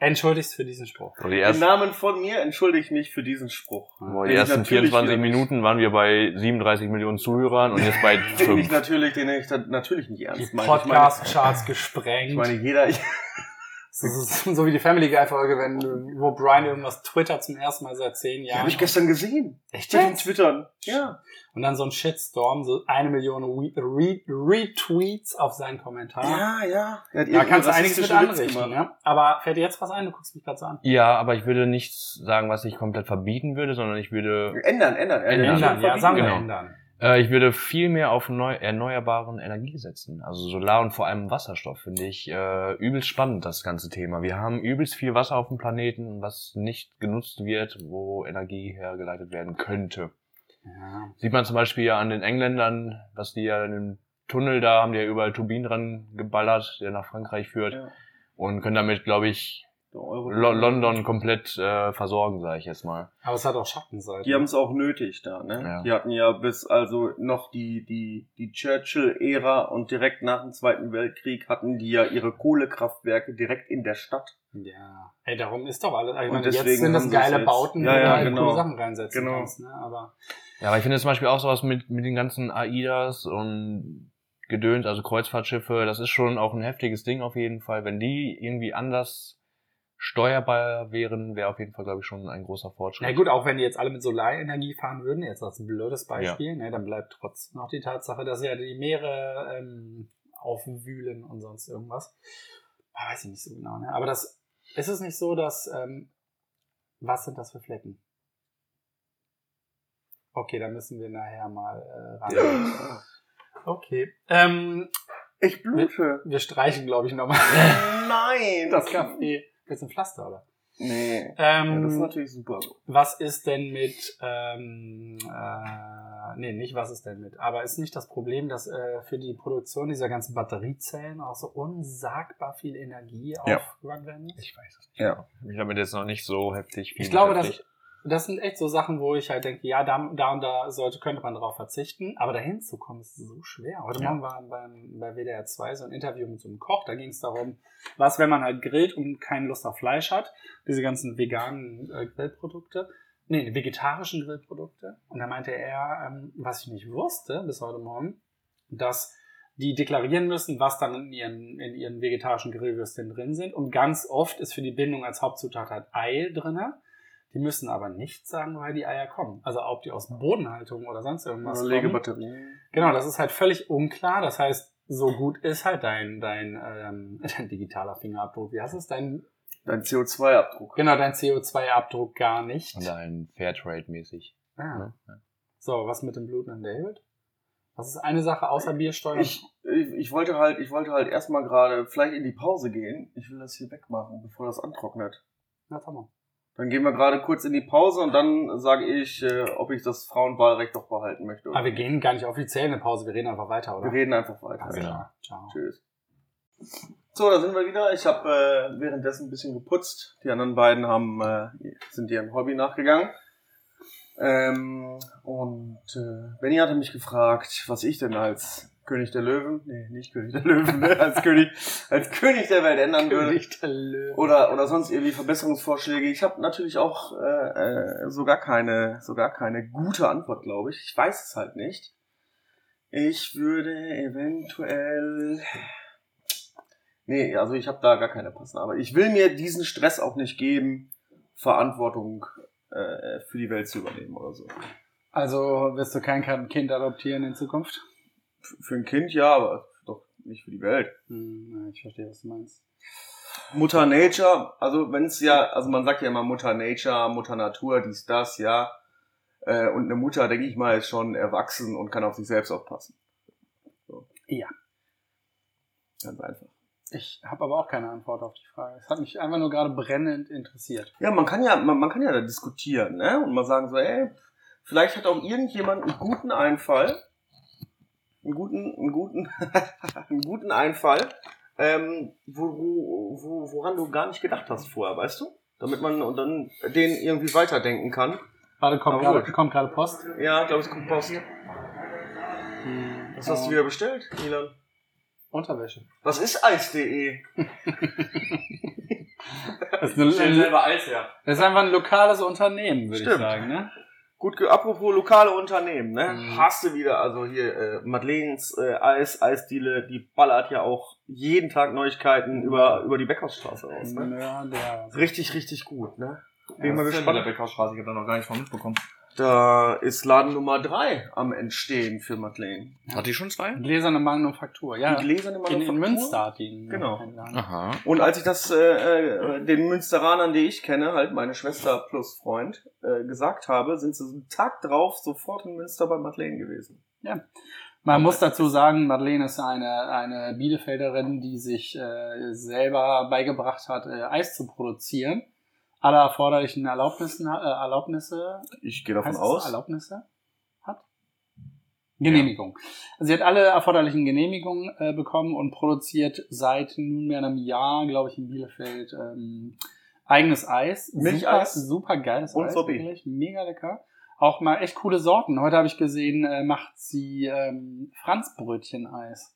entschuldigst für diesen Spruch. So, die Im Namen von mir entschuldige ich mich für diesen Spruch. boah, Den die ersten natürlich 24 wieder nicht- Minuten waren wir bei 37 Millionen Zuhörern und jetzt bei Den ich 5. natürlich, den ich natürlich nicht ernst meine, Podcast-Charts gesprengt. ich meine, jeder, ist so wie die Family Guy-Folge, wenn, wo Brian irgendwas twittert zum ersten Mal seit zehn Jahren. habe ich gestern gesehen. Echt Den jetzt? Twittern. Ja. Und dann so ein Shitstorm, so eine Million Re Re Retweets auf seinen Kommentar. Ja, ja. Da kannst du einiges mit anrichten, ne? Aber fällt dir jetzt was ein? Du guckst mich gerade so an. Ja, aber ich würde nichts sagen, was ich komplett verbieten würde, sondern ich würde, Ändern, ändern. Ändern. Ändern, ja, sagen wir Genau. ändern. Äh, ich würde viel mehr auf neu, erneuerbaren Energie setzen. Also Solar und vor allem Wasserstoff finde ich äh, übelst spannend, das ganze Thema. Wir haben übelst viel Wasser auf dem Planeten, was nicht genutzt wird, wo Energie hergeleitet werden könnte. Ja. Sieht man zum Beispiel ja an den Engländern, was die ja in dem Tunnel da haben, die ja überall Turbinen dran geballert, der nach Frankreich führt. Ja. Und können damit, glaube ich, London komplett äh, versorgen, sage ich jetzt mal. Aber es hat auch Schattenseiten. Die haben es auch nötig da, ne? Ja. Die hatten ja bis also noch die, die, die Churchill-Ära und direkt nach dem Zweiten Weltkrieg hatten die ja ihre Kohlekraftwerke direkt in der Stadt. Ja. Ey, darum ist doch alles. Ich Und meine, jetzt deswegen sind das geile jetzt- Bauten, Ja, wo ja, du halt genau. coole Sachen reinsetzen Genau. kannst. Ne? Aber Ja, aber ich finde zum Beispiel auch sowas mit, mit den ganzen AIDAs und Gedöns, also Kreuzfahrtschiffe, das ist schon auch ein heftiges Ding auf jeden Fall. Wenn die irgendwie anders steuerbar wären, wäre auf jeden Fall, glaube ich, schon ein großer Fortschritt. na gut, auch wenn die jetzt alle mit Solarenergie fahren würden, jetzt als ein blödes Beispiel, ne, dann bleibt trotzdem noch die Tatsache, dass ja die Meere ähm, aufwühlen und sonst irgendwas. Ah, weiß ich nicht so genau. Ne? Aber das ist es nicht so, dass ähm, was sind das für Flecken? Okay, da müssen wir nachher mal äh, ran. Okay. Ähm, Ich blute. wir streichen, glaube ich, nochmal Nein. das Kaffee. Willst du ein Pflaster, oder? Nee. Ja, Ähm, das ist natürlich super. was ist denn mit, ähm, äh, nee, nicht was ist denn mit, aber ist nicht das Problem, dass äh, für die Produktion dieser ganzen Batteriezellen auch so unsagbar viel Energie Ja. aufgewandt werden muss? Ich weiß es nicht. Ja. Ich habe mir jetzt noch nicht so heftig viel Ich glaube, dass. Das sind echt so Sachen, wo ich halt denke, ja, da, da und da sollte, könnte man drauf verzichten, aber dahin zu kommen ist so schwer. Heute Ja. Morgen war beim, bei WDR 2 so ein Interview mit so einem Koch, da ging es darum, was, wenn man halt grillt und keine Lust auf Fleisch hat, diese ganzen veganen äh, Grillprodukte, nee, vegetarischen Grillprodukte. Und da meinte er, ähm, was ich nicht wusste bis heute Morgen, dass die deklarieren müssen, was dann in ihren, in ihren vegetarischen Grillwürstchen drin sind. Und ganz oft ist für die Bindung als Hauptzutat halt Ei drinne. Die müssen aber nicht sagen, woher die Eier kommen. Also ob die aus Bodenhaltung oder sonst irgendwas Also kommen. Legebatterien. Genau, das ist halt völlig unklar. Das heißt, so gut ist halt dein, dein, ähm, dein digitaler Fingerabdruck. Wie heißt es? Dein, Dein CO2-Abdruck. genau, dein CO2-Abdruck gar nicht. Und ein Fairtrade-mäßig. Ah. Ja. So, was mit dem blutenden David? Was ist eine Sache außer Biersteuer? Ich, ich, ich wollte halt, ich wollte halt erstmal gerade vielleicht in die Pause gehen. Ich will das hier wegmachen, bevor das antrocknet. Na, Tamam. Dann gehen wir gerade kurz in die Pause und dann sage ich, äh, ob ich das Frauenwahlrecht doch behalten möchte. oder Aber wir gehen gar nicht offiziell in eine Pause, wir reden einfach weiter, oder? wir reden einfach weiter. Alles Genau. Ciao. Tschüss. So, da sind wir wieder. Ich habe äh, währenddessen ein bisschen geputzt. Die anderen beiden haben, äh, sind ihrem Hobby nachgegangen. Ähm, und äh, Benny hatte mich gefragt, was ich denn als König der Löwen, nee, nicht König der Löwen, ne, als König, als König der Welt ändern würde. König der Löwen. Oder, oder sonst irgendwie Verbesserungsvorschläge. Ich habe natürlich auch äh, äh, sogar keine, sogar keine gute Antwort, glaube ich. Ich weiß es halt nicht. Ich würde eventuell. Nee, also ich habe da gar keine passende. Aber ich will mir diesen Stress auch nicht geben, Verantwortung äh, für die Welt zu übernehmen oder so. Also wirst du kein Kind adoptieren in Zukunft? Für ein Kind ja, aber doch nicht für die Welt. Hm, ich verstehe, was du meinst. Mutter Nature, also wenn es ja, also man sagt ja immer Mutter Nature, Mutter Natur, dies, das, ja. Äh, und eine Mutter, denke ich mal, ist schon erwachsen und kann auf sich selbst aufpassen. So. Ja. Ganz einfach. Ich habe aber auch keine Antwort auf die Frage. Es hat mich einfach nur gerade brennend interessiert. Ja, man kann ja, man, man kann ja da diskutieren, ne? Und mal sagen so, ey, vielleicht hat auch irgendjemand einen guten Einfall, einen guten, einen guten, einen guten Einfall, ähm, wo, wo, wo, woran du gar nicht gedacht hast vorher, weißt du? Damit man und dann den irgendwie weiterdenken kann. Warte, kommt Aber gerade kommt gerade Post. Ja, ich glaube, es kommt Post. Was hast du wieder bestellt, Milan? Unterwäsche. Was ist Eis.de? Das ist, eine, Eis her. das ist einfach ein lokales Unternehmen, würde ich sagen. Ne? Gut, apropos lokale Unternehmen, ne? Mhm. Hast du wieder, also hier, äh, Madeleines äh, Eis, Eisdiele, die ballert ja auch jeden Tag Neuigkeiten über, über die Beckhausstraße raus, ne? Ja, der. Richtig, richtig gut, ne? Bin Ja, mal mit der gespannt. Beckhausstraße? Ich habe da noch gar nichts von mitbekommen. Da ist Laden Nummer drei am Entstehen für Madeleine. Hat die schon zwei? Gläserne Manufaktur, ja. Die gläserne in, Manufaktur. in Münster hat die einen Genau. Aha. Und als ich das äh, äh, den Münsteranern, die ich kenne, halt meine Schwester plus Freund, äh, gesagt habe, sind sie so einen Tag drauf sofort in Münster bei Madeleine gewesen. Man muss dazu sagen, Madeleine ist eine, eine Bielefelderin, die sich äh, selber beigebracht hat, äh, Eis zu produzieren. Alle erforderlichen Erlaubnissen, äh, Erlaubnisse, Ich gehe davon aus. Erlaubnisse hat? Genehmigung. Also sie hat alle erforderlichen Genehmigungen äh, bekommen und produziert seit nunmehr einem Jahr, glaube ich, in Bielefeld ähm, eigenes Eis. Milcheis. Super, super geiles Und Eis. Wirklich. Mega lecker. Auch mal echt coole Sorten. Heute habe ich gesehen, äh, macht sie ähm, Franzbrötchen-Eis.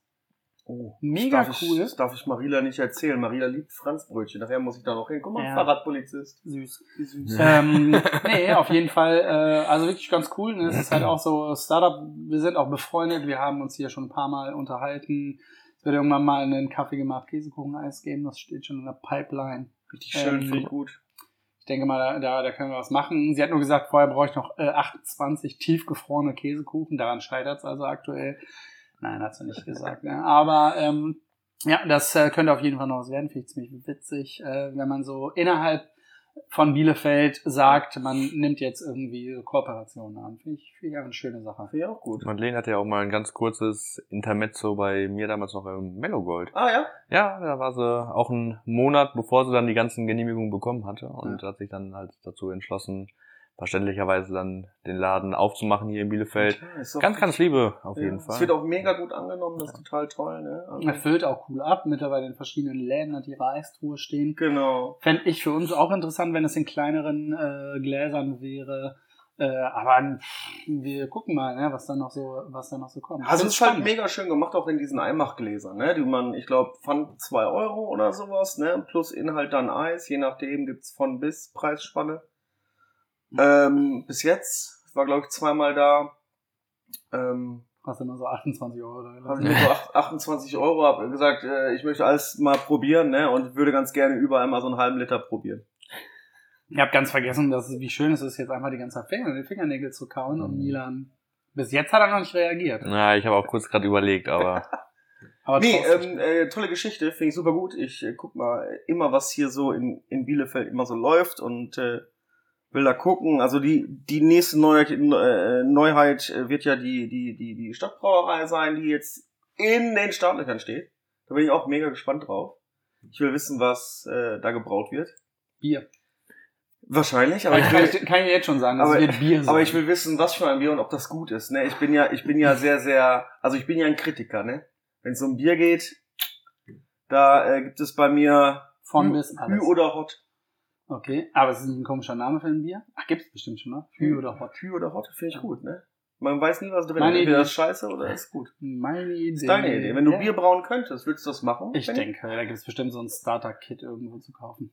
Oh, Mega das darf cool. Ich, das darf ich Marila nicht erzählen. Marila liebt Franzbrötchen. Nachher muss ich da noch hin. Guck mal, Ja. Fahrradpolizist. Süß. Wie süß. ähm, nee, auf jeden Fall, äh, also wirklich ganz cool. Ne? Es ist halt auch so Startup, wir sind auch befreundet, wir haben uns hier schon ein paar Mal unterhalten. Es wird irgendwann mal einen Kaffee gemacht, Käsekuchen-Eis geben, das steht schon in der Pipeline. Richtig schön, ähm, finde ich gut. Ich denke mal, da, da, da können wir was machen. Sie hat nur gesagt, vorher brauche ich noch äh, 28 tiefgefrorene Käsekuchen, daran scheitert es also aktuell. Nein, hat sie nicht gesagt. Ne? Aber ähm, ja, das äh, könnte auf jeden Fall noch was werden. Finde ich ziemlich witzig, äh, wenn man so innerhalb von Bielefeld sagt, man nimmt jetzt irgendwie Kooperationen an. Finde ich, finde ich auch eine schöne Sache. Finde ich auch gut. Madeleine hatte ja auch mal ein ganz kurzes Intermezzo bei mir damals noch im Mellogold. Ah ja? Ja, da war sie auch einen Monat, bevor sie dann die ganzen Genehmigungen bekommen hatte und hat sich dann halt dazu entschlossen, verständlicherweise dann den Laden aufzumachen hier in Bielefeld. Ja, Ganz, ganz liebe, auf ja, jeden Es Fall. wird auch mega gut angenommen, das ist total toll, ne? Also, Er füllt auch cool ab. Mittlerweile in verschiedenen Läden hat ihre Eistruhe stehen. genau. Fände ich für uns auch interessant, wenn es in kleineren äh, Gläsern wäre. Äh, aber wir gucken mal, ne, was da noch so, was da noch so kommt. Also es ist halt mega schön gemacht, auch in diesen Einmachgläsern, ne? Die man, ich glaube, Pfand 2 Euro oder sowas, ne? Plus Inhalt dann Eis, je nachdem gibt's von bis Preisspanne. Ähm, bis jetzt, ich war glaube ich zweimal da, ähm, Hast du immer so 28 Euro da habe gelassen. ich mir so acht- 28 Euro hab gesagt, äh, ich möchte alles mal probieren, ne? Und würde ganz gerne überall mal so einen halben Liter probieren. Ihr habt ganz vergessen, dass, es- wie schön es ist, jetzt einfach die ganze Zeit Finger, die Fingernägel zu kauen und Mhm. Milan. Bis jetzt hat er noch nicht reagiert. Ja, ich habe auch kurz gerade überlegt, aber Aber Nee, ähm, äh, tolle Geschichte, finde ich super gut. Ich äh, guck mal immer, was hier so in, in Bielefeld immer so läuft und äh, will da gucken. Also die, die nächste Neuheit, äh, Neuheit äh, wird ja die, die, die, die Stadtbrauerei sein, die jetzt in den Startlöchern steht. Da bin ich auch mega gespannt drauf. Ich will wissen, was äh, da gebraut wird. Bier. Wahrscheinlich, aber ich kann, will, ich, kann ich jetzt schon sagen, es aber- aber ich will wissen, was für ein Bier und ob das gut ist. Ne? Ich bin ja, ich bin ja sehr, sehr, also ich bin ja ein Kritiker. Ne? Wenn es um Bier geht, da äh, gibt es bei mir Von bis alles. Hü oder Hot. Okay, aber es ist ein komischer Name für ein Bier. Ach, gibt's bestimmt schon, ne? Hü oder Hot. Hü oder Hot finde ich gut, ne? Man weiß nie, was drin ist. Entweder ist scheiße oder ist gut. Meine Idee. Ist deine Idee. Wenn du Ja. Bier brauen könntest, würdest du das machen? Ich denke, da gibt es bestimmt so ein Starter-Kit irgendwo zu kaufen.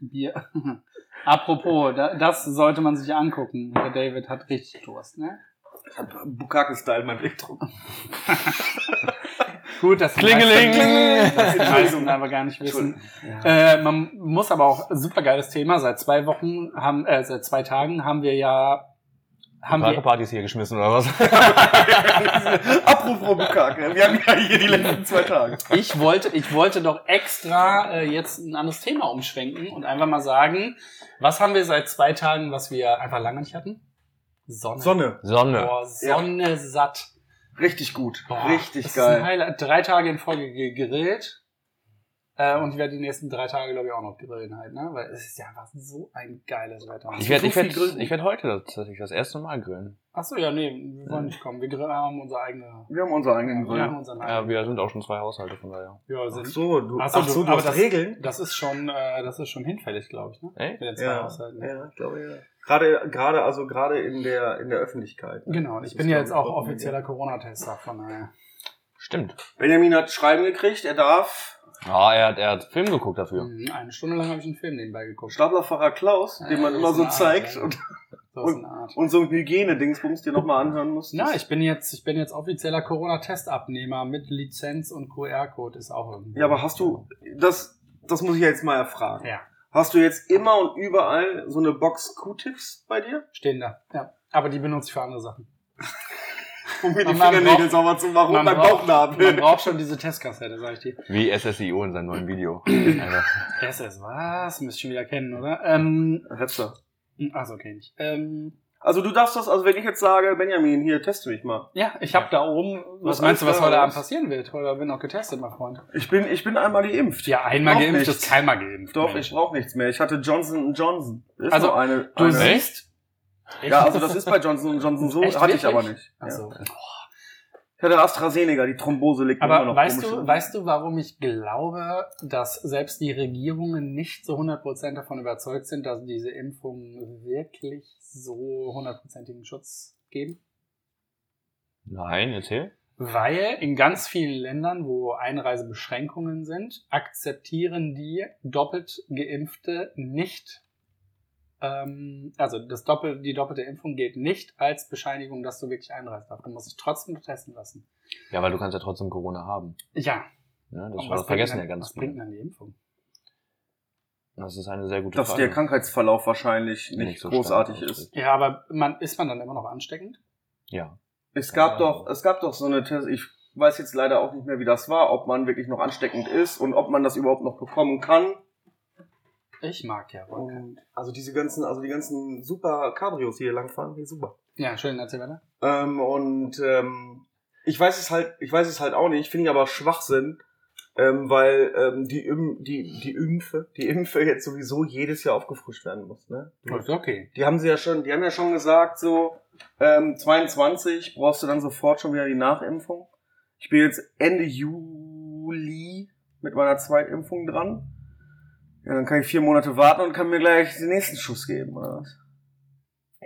Bier. Apropos, da, das sollte man sich angucken. Der David hat richtig Durst, ne? Ich hab Bukake-Style mein Blick drauf. Gut, dass die Klingeling! meisten- dass die meisten aber gar nicht wissen. Äh, man muss aber auch super geiles Thema. Seit zwei Wochen haben, äh, seit zwei Tagen haben wir ja haben wir, Partys hier geschmissen oder was? Apropos Bukake, wir haben ja hier die letzten zwei Tage. ich wollte, ich wollte doch extra äh, jetzt ein anderes Thema umschwenken und einfach mal sagen, was haben wir seit zwei Tagen, was wir einfach lange nicht hatten? Sonne. Sonne. Sonne. Boah, Sonne satt. Richtig gut. Boah, Richtig das Ist ein geil. Highlight. Drei Tage in Folge gegrillt. Äh, und ich werde die nächsten drei Tage, glaube ich, auch noch grillen halt, ne? Weil es ist ja einfach so ein geiles Wetter. Ich werde so ich werd, grillen? ich werd heute tatsächlich das erste Mal grillen. Achso, ja, nee, wir wollen nicht kommen. Wir grillen, haben unsere eigene. Wir haben unsere eigenen Wir haben Grill. unseren Ja, eigenen. wir sind auch schon zwei Haushalte von daher. Ja, Ach sind, so, du, Ach so, ach so, du- aber hast das- Regeln? das ist schon, äh, das ist schon hinfällig, glaube ich, ne? Ey? Mit den zwei Ja, Haushalten. ne? ja, ich glaube ja. Gerade, gerade, also gerade in der, in der Öffentlichkeit. Genau, und Das ich bin ja jetzt auch offizieller Corona-Tester, von daher. Stimmt. Benjamin hat Schreiben gekriegt, er darf Ah, er hat, er hat Film geguckt dafür. Mhm, Eine Stunde lang habe ich einen Film nebenbei geguckt. Staplerfahrer Klaus, den man Ja, immer so zeigt ja. und, So ist eine Art. und so ein Hygiene-Dingsbums dir nochmal anhören musst. Na, ich bin jetzt, ich bin jetzt offizieller Corona-Testabnehmer mit Lizenz und QR-Code ist auch irgendwie. Ja, aber hast du, das, das muss ich ja jetzt mal erfragen. Ja, Hast du jetzt immer und überall so eine Box Q-Tips bei dir? stehen da. Ja. Aber die benutze ich für andere Sachen. Um mir die Fingernägel sauber zu machen und Man mein braucht, man Bauchnabel. braucht schon diese Testkassette, sag ich dir. Wie SSIO in seinem neuen Video. SS, was? Müsst ihr schon wieder kennen, oder? Ähm, Hetzer. also okay, nicht. Ähm, Also du darfst das, also wenn ich jetzt sage, Benjamin, hier, teste mich mal. ja, ich habe da oben, was Was meinst du, was heute Abend passieren wird? Heute wird noch getestet, mein Freund. Ich bin, ich bin einmal geimpft. Ja, einmal geimpft nichts. ist keinmal geimpft. Doch, Mensch. ich brauche nichts mehr. Ich hatte Johnson Johnson. Ist Also, eine, du eine siehst- Ja, also das ist bei Johnson Johnson so, Echt, hatte ich wirklich? aber nicht. Ach Ja. so. Ich hatte AstraZeneca, die Thrombose liegt mir immer Aber noch weißt du, weißt du, warum ich glaube, dass selbst die Regierungen nicht so 100% davon überzeugt sind, dass diese Impfungen wirklich so hundertprozentigen Schutz geben? nein, erzähl. Weil in ganz vielen Ländern, wo Einreisebeschränkungen sind, akzeptieren die doppelt Geimpfte nicht. Ähm, also das Doppel, die doppelte Impfung geht nicht als Bescheinigung, dass du wirklich einreist darfst. Du musst dich trotzdem testen lassen. Ja, weil du kannst ja trotzdem Corona haben. Ja. Ja, das, was das vergessen bringt ja ganz Was bringt viele. denn die Impfung? Das ist eine sehr gute dass Frage. der Krankheitsverlauf wahrscheinlich nicht, Nicht so großartig ist. Ja, aber man, ist man dann immer noch ansteckend? Ja. Es gab Ja. doch, es gab doch so eine Test, ich weiß jetzt leider auch nicht mehr, wie das war, ob man wirklich noch ansteckend ist und ob man das überhaupt noch bekommen kann. Ich mag ja. Und also diese ganzen, also die ganzen super Cabrios, die hier langfahren, die super. Ja, schön, erzähl weiter. Ähm, und ähm, ich weiß es halt, ich weiß es halt auch nicht, finde ich aber Schwachsinn, ähm, weil ähm, die, die, die Impfe, die Impfe jetzt sowieso jedes Jahr aufgefrischt werden muss. Ne? Ist okay. Die haben sie ja schon, die haben ja schon gesagt, so ähm, 22 brauchst du dann sofort schon wieder die Nachimpfung. Ich bin jetzt Ende Juli mit meiner Zweitimpfung dran. Ja, dann kann ich vier Monate warten und kann mir gleich den nächsten Schuss geben, oder was?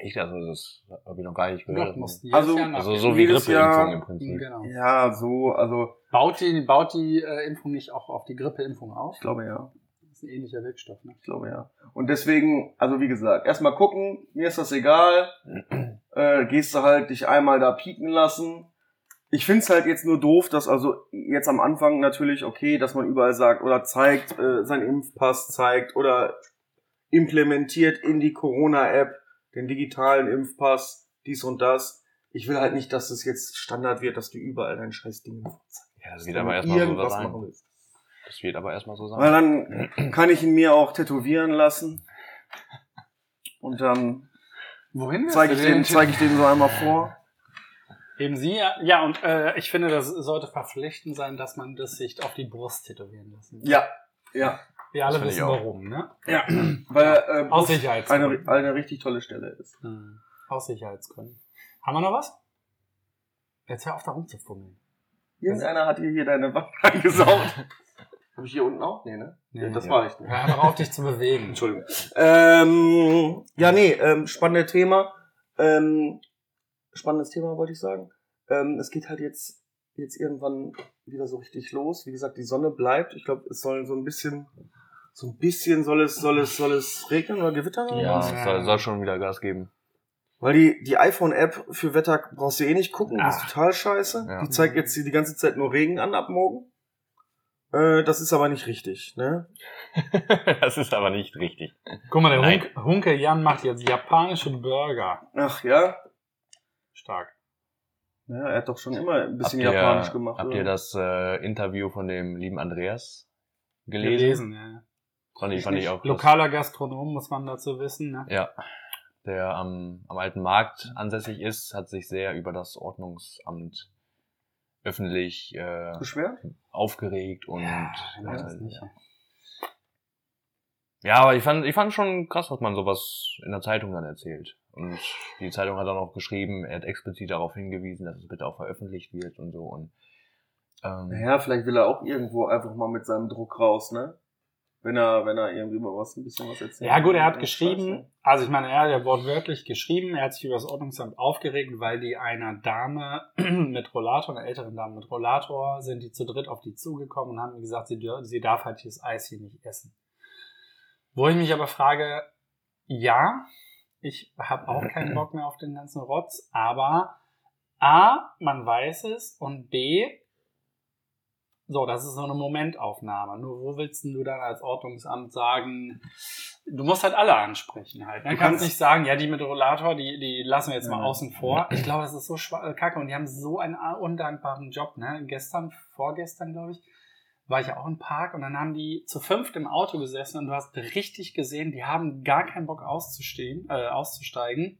Echt, also das habe ich noch gar nicht Doch, gehört. musst jedes Also- Jahr also so wie Grippeimpfung im Prinzip. Genau. Ja, so, also Baut die, baut die äh, Impfung nicht auch auf die Grippeimpfung auf? ich glaube ja. Das ist ein ähnlicher Wirkstoff, ne? Ich glaube ja. Und deswegen, also wie gesagt, erstmal gucken, mir ist das egal. Äh, gehst du halt dich einmal da pieken lassen. Ich find's halt jetzt nur doof, dass also jetzt am Anfang natürlich okay, dass man überall sagt oder zeigt, äh, sein Impfpass zeigt oder implementiert in die Corona-App den digitalen Impfpass, dies und das. Ich will halt nicht, dass es jetzt Standard wird, dass du überall dein scheiß Ding zeigst. Ja, das wird aber erstmal so irgendwas sein. machen willst. Das wird aber erstmal so sein. Weil dann kann ich ihn mir auch tätowieren lassen. Und dann Wohin zeige ich, den zeig ich den so einmal vor. Eben Sie, ja, ja und äh, ich finde, das sollte verpflichtend sein, dass man das sich auf die Brust tätowieren lassen. Ja, ja. Wir alle wissen auch. warum, ne? Ja. Weil ähm, Aus eine, Sicherheitsgründen. eine richtig tolle Stelle ist. Hm. Aus Sicherheitsgründen. Haben wir noch was? Jetzt hör auf, da rumzufummeln. Irgendeiner hat hier, hier deine Wand angesaugt. Habe ich hier unten auch? Nee, ne? Nee, das ja. war ich nicht. Hör einfach auf, dich zu bewegen. Entschuldigung. Ähm, ja, nee, ähm, spannendes Thema. Ähm, spannendes Thema wollte ich sagen. Ähm, es geht halt jetzt, jetzt irgendwann wieder so richtig los. Wie gesagt, die Sonne bleibt. Ich glaube, es soll so ein bisschen, so ein bisschen soll es, soll es, soll es regnen oder gewittern Ja, es soll, soll schon wieder Gas geben. Weil die, die iPhone-App für Wetter brauchst du eh nicht gucken, die ist Ah. total scheiße. Ja. Die zeigt jetzt die die ganze Zeit nur Regen an ab morgen. Äh, das ist aber nicht richtig, ne? das ist aber nicht richtig. Guck mal, der Nein. Hunk, Hunke Jan macht jetzt japanische Burger. Ach ja? Stark. Ja, er hat doch schon immer ein bisschen habt ihr, japanisch gemacht. Habt oder? ihr das äh, Interview von dem lieben Andreas gelesen? Gelesen, ja. Fand ich, fand ich auch krass. Lokaler Gastronom, muss man dazu wissen. Ne? Ja. Der am, am alten Markt ansässig ist, hat sich sehr über das Ordnungsamt öffentlich äh, Beschwert? aufgeregt und Ja, äh, nicht? Ja, aber ich fand, ich fand schon krass, was man sowas in der Zeitung dann erzählt. Und die Zeitung hat dann auch geschrieben, er hat explizit darauf hingewiesen, dass es bitte auch veröffentlicht wird und so. Und ähm, Naja, vielleicht will er auch irgendwo einfach mal mit seinem Druck raus, ne? Wenn er, wenn er irgendwie mal was, ein bisschen was erzählt. Ja gut, er hat geschrieben, also ich meine, er hat ja wortwörtlich geschrieben, er hat sich über das Ordnungsamt aufgeregt, weil die einer Dame mit Rollator, einer älteren Dame mit Rollator, sind die zu dritt auf die zugekommen und haben gesagt, sie, sie darf halt dieses Eis hier nicht essen. Wo ich mich aber frage, ja, ich habe auch keinen Bock mehr auf den ganzen Rotz, aber A, man weiß es und B, so, das ist so eine Momentaufnahme. Nur wo willst denn du dann als Ordnungsamt sagen, du musst halt alle ansprechen halt. ne? Du kannst nicht sagen, ja, die mit Rollator, die, die lassen wir jetzt mal Ja. außen vor. Ich glaube, das ist so äh, kacke und die haben so einen undankbaren Job, ne? Gestern, vorgestern, glaube ich, war ich ja auch im Park und dann haben die zu fünft im Auto gesessen und du hast richtig gesehen, die haben gar keinen Bock auszustehen, äh, auszusteigen,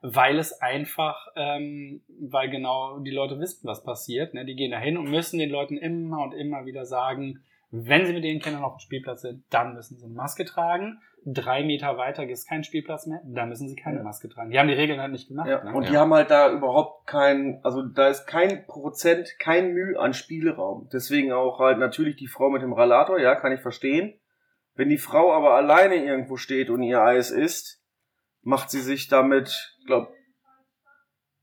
weil es einfach, ähm, weil genau die Leute wissen, was passiert. Ne? Die gehen dahin und müssen den Leuten immer und immer wieder sagen, wenn sie mit ihren Kindern auf dem Spielplatz sind, dann müssen sie eine Maske tragen. Drei Meter weiter ist kein Spielplatz mehr, da müssen sie keine Ja. Maske tragen. Die haben die Regeln halt nicht gemacht. Ja, ne? und die Ja. haben halt da überhaupt kein, also da ist kein Prozent, kein Mühe an Spielraum. Deswegen auch halt natürlich die Frau mit dem Rollator, ja, kann ich verstehen. Wenn die Frau aber alleine irgendwo steht und ihr Eis isst, macht sie sich damit,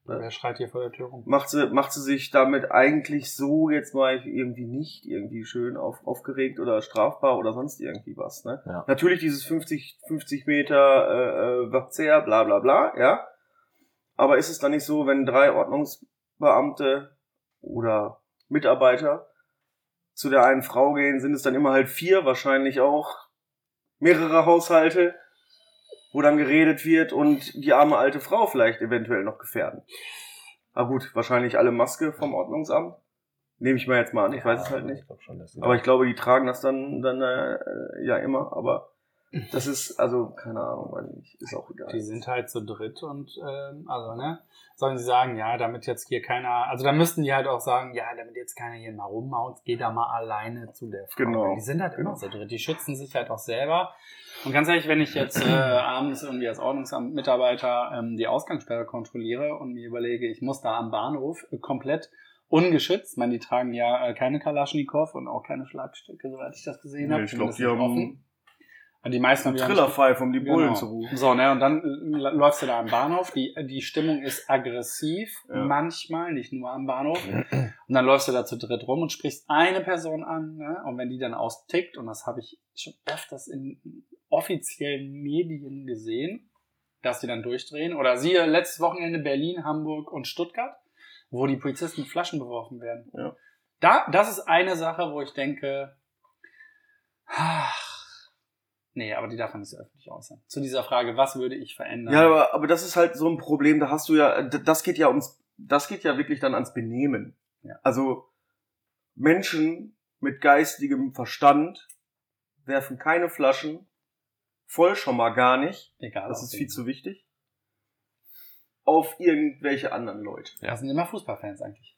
glaub, Wer schreit hier vor der Tür rum? macht sie, macht sie sich damit eigentlich so jetzt mal irgendwie nicht irgendwie schön auf, aufgeregt oder strafbar oder sonst irgendwie was, ne? Ja. Natürlich dieses 50, 50 Meter äh, äh, Verzehr, bla bla bla, ja. Aber ist es dann nicht so, wenn drei Ordnungsbeamte oder Mitarbeiter zu der einen Frau gehen, sind es dann immer halt vier, wahrscheinlich auch mehrere Haushalte, wo dann geredet wird und die arme alte Frau vielleicht eventuell noch gefährden. Ah gut, wahrscheinlich alle Maske vom Ordnungsamt. Nehme ich mal jetzt mal an, ich weiß es halt nicht. Ich schon, Aber ich glaube, die tragen das dann, dann äh, ja immer. Aber Das ist, also, keine Ahnung, weiß nicht, ist auch egal. Die sind halt zu dritt und ähm, also, ne? Sollen sie sagen, ja, damit jetzt hier keiner, also da müssten die halt auch sagen, ja, damit jetzt keiner hier mal rummaut, geh da mal alleine zu der Frau. Genau. Die sind halt immer Genau. zu dritt, die schützen sich halt auch selber. Und ganz ehrlich, wenn ich jetzt äh, abends irgendwie als Ordnungsamt-Mitarbeiter ähm, die Ausgangssperre kontrolliere und mir überlege, ich muss da am Bahnhof äh, komplett ungeschützt, ich meine, die tragen ja äh, keine Kalaschnikow und auch keine Schlagstücke, soweit ich das gesehen habe. Nee, ich glaube, die haben offen. Und die meisten haben Trillerpfeif, um die Bullen Genau. zu rufen. so, ne, und dann äh, läufst du da am Bahnhof, die, die Stimmung ist aggressiv, Ja. manchmal, nicht nur am Bahnhof. Und dann läufst du da zu dritt rum und sprichst eine Person an, ne? Und wenn die dann austickt, und das habe ich schon öfters in offiziellen Medien gesehen, dass die dann durchdrehen. Oder siehe letztes Wochenende Berlin, Hamburg und Stuttgart, wo die Polizisten Flaschen beworfen werden. Ja. Da, das ist eine Sache, wo ich denke, ach, nee, aber die darf man nicht so öffentlich äußern. Zu dieser Frage, was würde ich verändern? Ja, aber, aber das ist halt so ein Problem, da hast du ja, das geht ja ums, das geht ja wirklich dann ans Benehmen. Ja. Also Menschen mit geistigem Verstand werfen keine Flaschen, voll schon mal gar nicht, Egal. das ist viel zu wichtig, auf irgendwelche anderen Leute. Das sind immer Fußballfans eigentlich.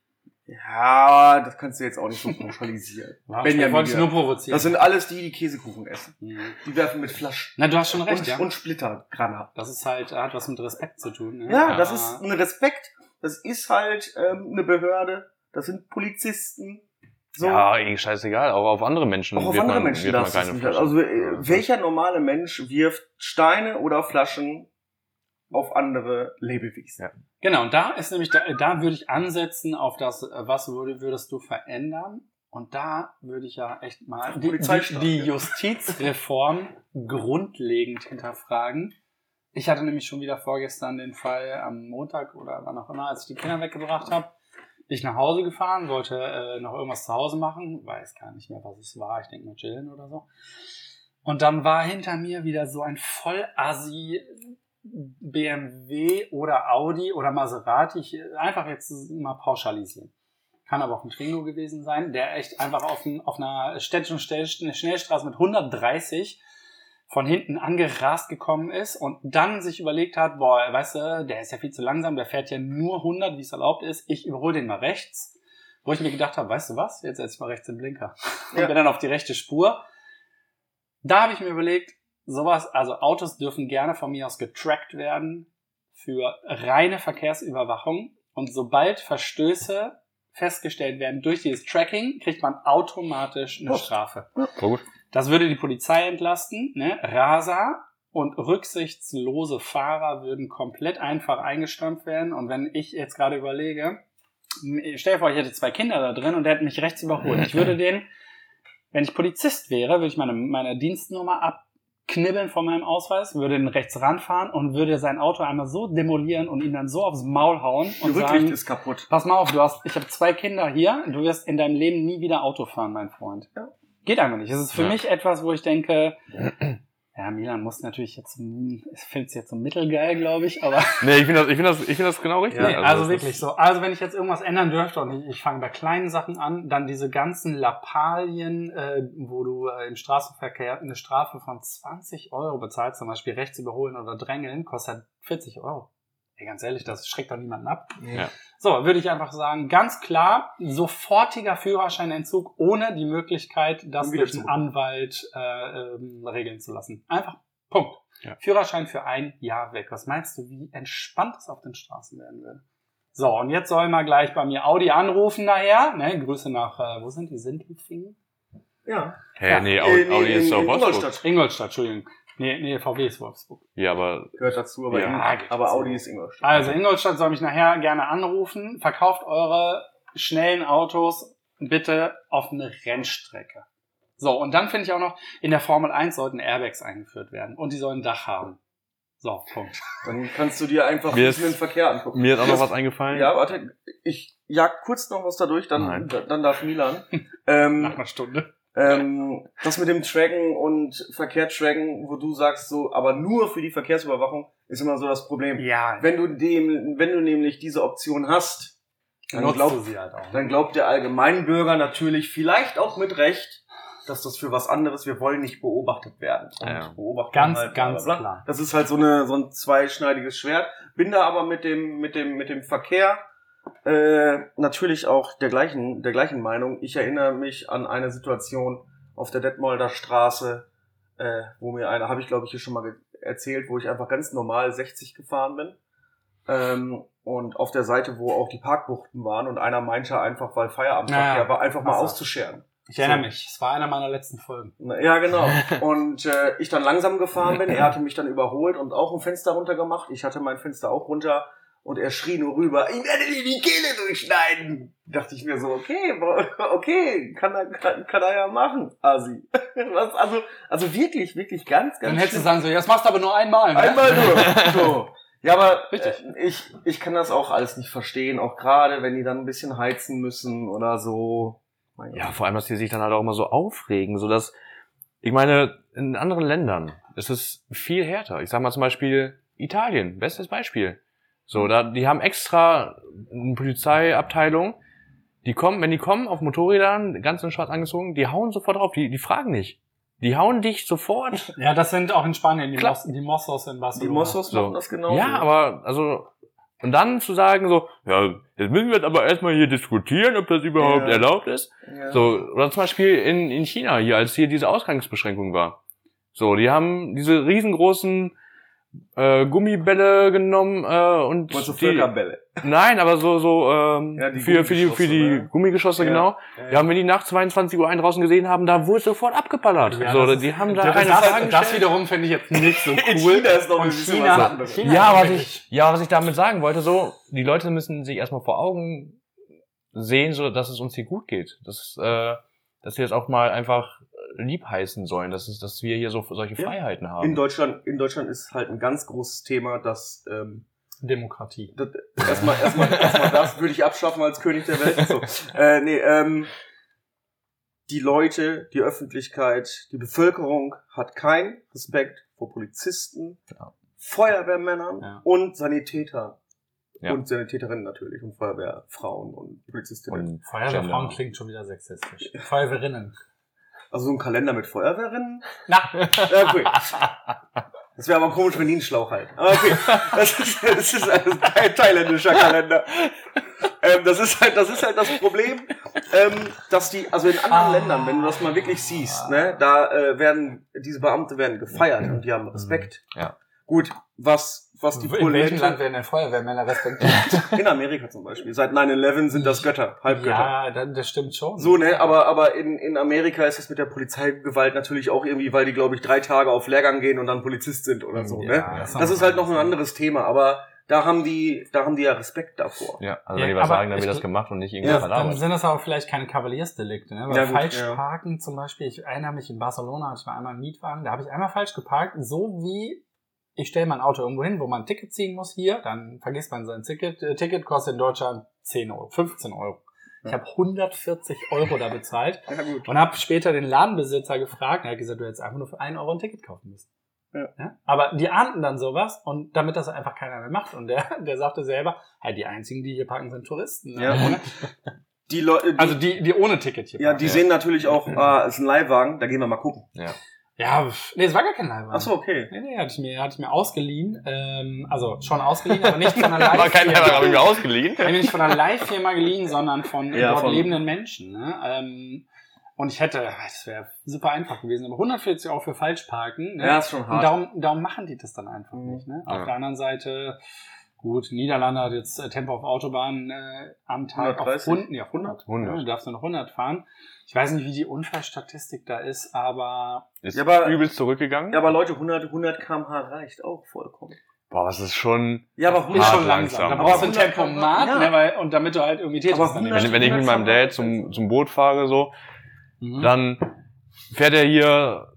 Ja, das kannst du jetzt auch nicht so pauschalisieren. Benjamin, wollte ich nur provozieren. Das sind alles die, die Käsekuchen essen. Mhm. Die werfen mit Flaschen. Na, du hast schon recht, und, ja. und Splittergranaten. Das ist halt, hat was mit Respekt zu tun. Ne? Ja, das ist ein Respekt. Das ist halt ähm, eine Behörde. Das sind Polizisten. So. Ja, eigentlich scheißegal. Auch auf andere Menschen auch auf wird andere man, Menschen wird man keine. Flaschen. Also äh, welcher normale Mensch wirft Steine oder Flaschen auf andere Lebewesen? Ja. Genau, und da ist nämlich, da, da würde ich ansetzen auf das, äh, was würde, würdest du verändern? Und da würde ich ja echt mal die, die, die. Justizreform grundlegend hinterfragen. Ich hatte nämlich schon wieder vorgestern den Fall am Montag oder wann auch immer, als ich die Kinder weggebracht habe, bin ich nach Hause gefahren, wollte äh, noch irgendwas zu Hause machen, weiß gar nicht mehr, was es war, ich denke mal chillen oder so. Und dann war hinter mir wieder so ein Vollassi BMW oder Audi oder Maserati, ich, einfach jetzt mal pauschalisieren. Kann aber auch ein Twingo gewesen sein, der echt einfach auf, ein, auf einer städtischen Schnell- Schnellstraße mit 130 von hinten angerast gekommen ist und dann sich überlegt hat, boah, weißt du, der ist ja viel zu langsam, der fährt ja nur 100, wie es erlaubt ist, ich überhole den mal rechts. Wo ich mir gedacht habe, weißt du was, jetzt setze ich mal rechts den Blinker. Und Ja. bin dann auf die rechte Spur. Da habe ich mir überlegt, sowas, also Autos dürfen gerne von mir aus getrackt werden für reine Verkehrsüberwachung. Und sobald Verstöße festgestellt werden durch dieses Tracking, kriegt man automatisch eine Post. Strafe. Gut. Das würde die Polizei entlasten. Ne? Raser und rücksichtslose Fahrer würden komplett einfach eingestampft werden. Und wenn ich jetzt gerade überlege, stell dir vor, ich hätte zwei Kinder da drin und der hätte mich rechts überholt. Ich würde den, wenn ich Polizist wäre, würde ich meine, meine Dienstnummer abknibbeln von meinem Ausweis, würde den rechts ranfahren und würde sein Auto einmal so demolieren und ihn dann so aufs Maul hauen und Rücklicht sagen, ist kaputt. Pass mal auf, du hast, ich habe zwei Kinder hier, du wirst in deinem Leben nie wieder Auto fahren, mein Freund. Ja. Geht einfach nicht. Es ist für Ja. mich etwas, wo ich denke, ja, Milan muss natürlich jetzt, hm, ich finde es jetzt so mittelgeil, glaube ich, aber Nee, ich finde das, ich finde das, ich finde das genau richtig. nee, also, das wirklich so. Also wenn ich jetzt irgendwas ändern dürfte und ich, ich fange bei kleinen Sachen an, dann diese ganzen Lappalien, äh, wo du äh, im Straßenverkehr eine Strafe von 20 Euro bezahlst, zum Beispiel rechts überholen oder drängeln, kostet 40 Euro. Ey, ganz ehrlich, das schreckt doch niemanden ab. Ja. So, würde ich einfach sagen, ganz klar, sofortiger Führerscheinentzug ohne die Möglichkeit, das durch einen. Anwalt äh, ähm, regeln zu lassen. Einfach Punkt. Ja. Führerschein für ein Jahr weg. Was meinst du, wie entspannt es auf den Straßen werden würde? So, und jetzt soll mal gleich bei mir Audi anrufen nachher. Ne, Grüße nach, äh, wo sind die? Sindelfingen? Ja. Hä, Ja. nee, Audi, in- Audi ist in- in. Ingolstadt. Ingolstadt, Entschuldigung. Nee, nee, VW ist Wolfsburg. Ja, aber Gehört dazu, aber, Ja, geht aber. Audi ist Ingolstadt. Also Ingolstadt soll mich nachher gerne anrufen. Verkauft eure schnellen Autos bitte auf eine Rennstrecke. So, und dann finde ich auch noch, in der Formel 1 sollten Airbags eingeführt werden. Und die sollen ein Dach haben. So, Punkt. Dann kannst du dir einfach Mir ein ist- bisschen den Verkehr angucken. mir ist auch noch was eingefallen. Ja, warte, ich jag kurz noch was dadurch, dann, Nein. dann darf Milan. Nach ähm, einer Stunde. Ähm, das mit dem Tracken und Verkehr tracken, wo du sagst so, aber nur für die Verkehrsüberwachung, ist immer so das Problem. Ja, Wenn du dem, wenn du nämlich diese Option hast, dann sie halt auch. dann glaubt der Allgemeinbürger natürlich vielleicht auch mit Recht, dass das für was anderes, wir wollen nicht beobachtet werden. Und Ja. beobachten Ganz, halt, ganz bla, bla, bla. klar. Das ist halt so, eine, so ein zweischneidiges Schwert. Bin da aber mit dem, mit dem, mit dem Verkehr äh, natürlich auch der gleichen, der gleichen Meinung. Ich erinnere mich an eine Situation auf der Detmolder Straße, äh, wo mir eine, habe ich glaube ich hier schon mal erzählt, wo ich einfach ganz normal 60 gefahren bin. Ähm, und auf der Seite, wo auch die Parkbuchten waren und einer meinte einfach, weil Feierabendverkehr Ja, war, einfach mal Wasser. auszuscheren. Ich erinnere So. mich. Es war einer meiner letzten Folgen. Ja, genau. Und äh, ich dann langsam gefahren bin. Er hatte mich dann überholt und auch ein Fenster runter gemacht. Ich hatte mein Fenster auch runter und er schrie nur rüber, ich werde dir die Kehle durchschneiden. Dachte ich mir so, okay, okay, kann er, kann, kann er ja machen, Asi. Was, also, also wirklich, wirklich ganz, ganz Dann hättest du schlimm. sagen so, ja, das machst du aber nur einmal. Ne? Einmal nur. So. Ja, aber Richtig. Äh, ich, ich kann das auch alles nicht verstehen, auch gerade wenn die dann ein bisschen heizen müssen oder so. Mein Ja, Gott. vor allem, dass die sich dann halt auch immer so aufregen, so dass, ich meine, in anderen Ländern ist es viel härter. Ich sag mal zum Beispiel Italien, bestes Beispiel. So, da, die haben extra eine Polizeiabteilung, die kommen, wenn die kommen auf Motorrädern, ganz in schwarz angezogen, die hauen sofort drauf, die, die fragen nicht. Die hauen dich sofort. Ja, das sind auch in Spanien die, Klar. Mos die Mossos in Die Barcelona. Mossos So. machen das genau. ja, aber, also, und dann zu sagen so, ja, jetzt müssen wir jetzt aber erstmal hier diskutieren, ob das überhaupt Ja. erlaubt ist. Ja. So, oder zum Beispiel in, in China hier, als hier diese Ausgangsbeschränkung war. So, die haben diese riesengroßen äh, Gummibälle genommen äh, und Meinst du die, Völkerbälle? nein, aber so so ähm, Ja, die für für die für die Gummigeschosse? Gummigeschosse Ja. genau. Ja. Ja, wenn die nach 22 Uhr einen draußen gesehen haben, da wurde sofort abgeballert. Ja, so, das die ist- haben da das, keine das, Fragen das gestellt. wiederum finde ich jetzt nicht so cool. In China ist noch ein Und China- was anderes. China- Ja, was ich, ja, was ich damit sagen wollte, so, die Leute müssen sich erstmal vor Augen sehen, so, dass es uns hier gut geht. Dass, äh, dass wir jetzt auch mal einfach lieb heißen sollen, dass, es, dass wir hier so solche Ja. Freiheiten haben. In Deutschland, in Deutschland ist halt ein ganz großes Thema, dass ähm, Demokratie. das, erstmal, erstmal, erstmal das würde ich abschaffen als König der Welt. So. Äh, nee, ähm, die Leute, die Öffentlichkeit, die Bevölkerung hat keinen Respekt vor Polizisten, Ja. Feuerwehrmännern Ja. und Sanitätern. Ja. Und Sanitäterinnen natürlich und Feuerwehrfrauen und Polizistinnen. Und Feuerwehrfrauen klingt schon wieder sexistisch. Feuerwehrinnen. Also so ein Kalender mit Feuerwehrrinnen? Na, Ja, okay. Das wäre aber komisch, wenn die einen Schlauch halten. Aber okay, das ist, das ist ein thail- thailändischer Kalender. Ähm, das ist halt, das ist halt das Problem, ähm, dass die, also in anderen Ah. Ländern, wenn du das mal wirklich siehst, ne, da äh, werden diese Beamte werden gefeiert und die haben Respekt. Ja. Gut, was was die in welchem Polente Land werden denn Feuerwehrmänner respektiert? in Amerika zum Beispiel seit 9/11 sind das Götter, Halbgötter. ja, das, das stimmt schon. So, ne, aber, aber in, in Amerika ist das mit der Polizeigewalt natürlich auch irgendwie, weil die, glaube ich, drei Tage auf Lehrgang gehen und dann Polizist sind oder so, ne? Ja, Das ist halt noch ein anderes Thema, aber da haben die, da haben die ja Respekt davor. Ja, also Ja, wenn die was sagen, dann wird das gemacht und nicht irgendwie Ja, Dann sind das aber vielleicht keine Kavaliersdelikte, ne? Weil Ja, gut, falsch ja. parken zum Beispiel, ich erinnere mich in Barcelona, hatte ich mal einmal einen Mietwagen, da habe ich einmal falsch geparkt, so wie ich stelle mein Auto irgendwo hin, wo man ein Ticket ziehen muss hier, dann vergisst man sein Ticket. Äh, Ticket kostet in Deutschland 10 Euro, 15 Euro. Ich Ja. habe 140 Euro da bezahlt Ja, gut. und habe später den Ladenbesitzer gefragt, er hat gesagt, du hättest einfach nur für 1 Euro ein Ticket kaufen müssen. Ja. Aber die ahnten dann sowas und damit das einfach keiner mehr macht. Und der, der sagte selber, hey, die einzigen, die hier parken, sind Touristen. Ne? Ja, die Leute, die, Also die, die ohne Ticket hier ja, parken. die Ja. sehen natürlich auch, ah, ist ein Leihwagen, da gehen wir mal gucken. Ja, pf, nee, es war gar kein Leihwagen. Ach so, okay. Nee, nee, hatte ich mir, hatte ich mir ausgeliehen. Ähm, also schon ausgeliehen, aber nicht von einer War kein Leihfirma. Leihwagen, habe ich mir ausgeliehen. Ich nicht von einer Leihfirma geliehen, sondern von Ja, dort von- lebenden Menschen. Ne? Ähm, und ich hätte, das wäre super einfach gewesen, aber 140 Euro für Falschparken. Ne? Ja, ist schon Und hart. darum, darum machen die das dann einfach Mhm. nicht. Ne? Ja. Auf der anderen Seite, gut, Niederlande hat jetzt Tempo auf Autobahn äh, am Tag 130? auf 100, ja, 100. 100. Ja, du darfst nur noch 100 fahren. Ich weiß nicht, wie die Unfallstatistik da ist, aber Ist Ja, aber- übelst zurückgegangen. Ja, aber Leute, 100, 100 km/h reicht auch vollkommen. Boah, das ist schon. Ja, aber ist 100, Hart schon langsam. langsam. Da brauchst du ein 100 Tempomat, ja. ne, weil, und damit du halt irgendwie daneben 100 Wenn, wenn ich mit meinem Dad zum, zum Boot fahre, so, Mhm. dann fährt er hier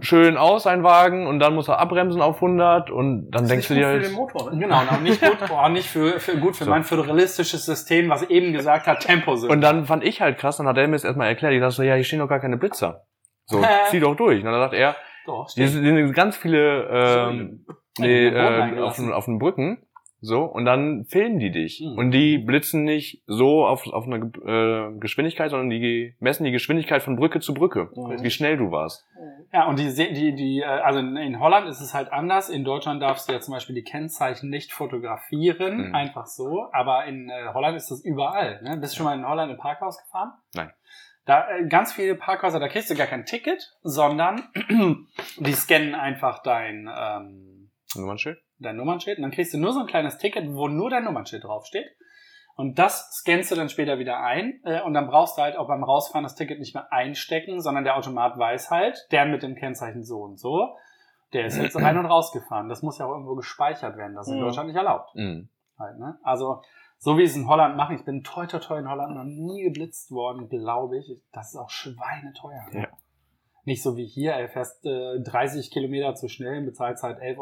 schön aus, sein Wagen, und dann muss er abbremsen auf 100, und dann Das denkst ist du dir nicht gut für den halt, Motor, ne? Genau, nicht gut, auch nicht für, für, gut für So. mein föderalistisches System, was eben gesagt hat, Tempo sind. und dann fand ich halt krass, dann hat er mir das erstmal erklärt, ich dachte so, ja, hier stehen doch gar keine Blitzer. So, zieh doch durch. Und dann sagt er, Doch, hier sind ganz viele, ähm, nee, äh, auf, den- auf den Brücken, So, und dann filmen die dich. Mhm. Und die blitzen nicht so auf, auf eine äh, Geschwindigkeit, sondern die messen die Geschwindigkeit von Brücke zu Brücke. Mhm. Wie schnell du warst. Ja, und die, die, die, äh, also in- in Holland ist es halt anders. In Deutschland darfst du ja zum Beispiel die Kennzeichen nicht fotografieren, Mhm. einfach so. Aber in äh, Holland ist das überall. Ne? Bist du schon mal in Holland im Parkhaus gefahren? Nein. Da äh, ganz viele Parkhäuser, da kriegst du gar kein Ticket, sondern die scannen einfach dein, ähm, Nummernschild? Dein Nummernschild und dann kriegst du nur so ein kleines Ticket, wo nur dein Nummernschild draufsteht. Und das scannst du dann später wieder ein äh, und dann brauchst du halt auch beim Rausfahren das Ticket nicht mehr einstecken, sondern der Automat weiß halt, der mit dem Kennzeichen so und so, der ist jetzt rein und rausgefahren. Das muss ja auch irgendwo gespeichert werden. Das ist in Mhm. Deutschland nicht erlaubt. Mhm. Halt, ne? Also so wie es in Holland machen, ich bin toi toi toi in Holland noch nie geblitzt worden, glaube ich. Das ist auch schweineteuer. Ja. Nicht so wie hier, er fährst äh, 30 Kilometer zu schnell, bezahlst halt 11,95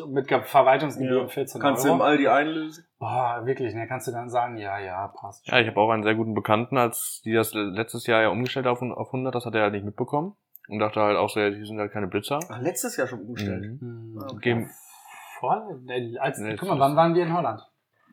Euro und mit Verwaltungsgebühren Ja. 14 Kannst du Euro. im Aldi einlösen? Boah, wirklich, ne? Kannst du dann sagen, ja, ja, passt. Ja, ich habe auch einen sehr guten Bekannten, als die das letztes Jahr ja umgestellt auf, auf 100, das hat er halt nicht mitbekommen. Und dachte halt auch so, ja, die sind halt keine Blitzer. Ach, letztes Jahr schon umgestellt. Mhm. Hm, Okay. Geben- Voll, äh, als, Nee, guck mal, wann waren wir in Holland?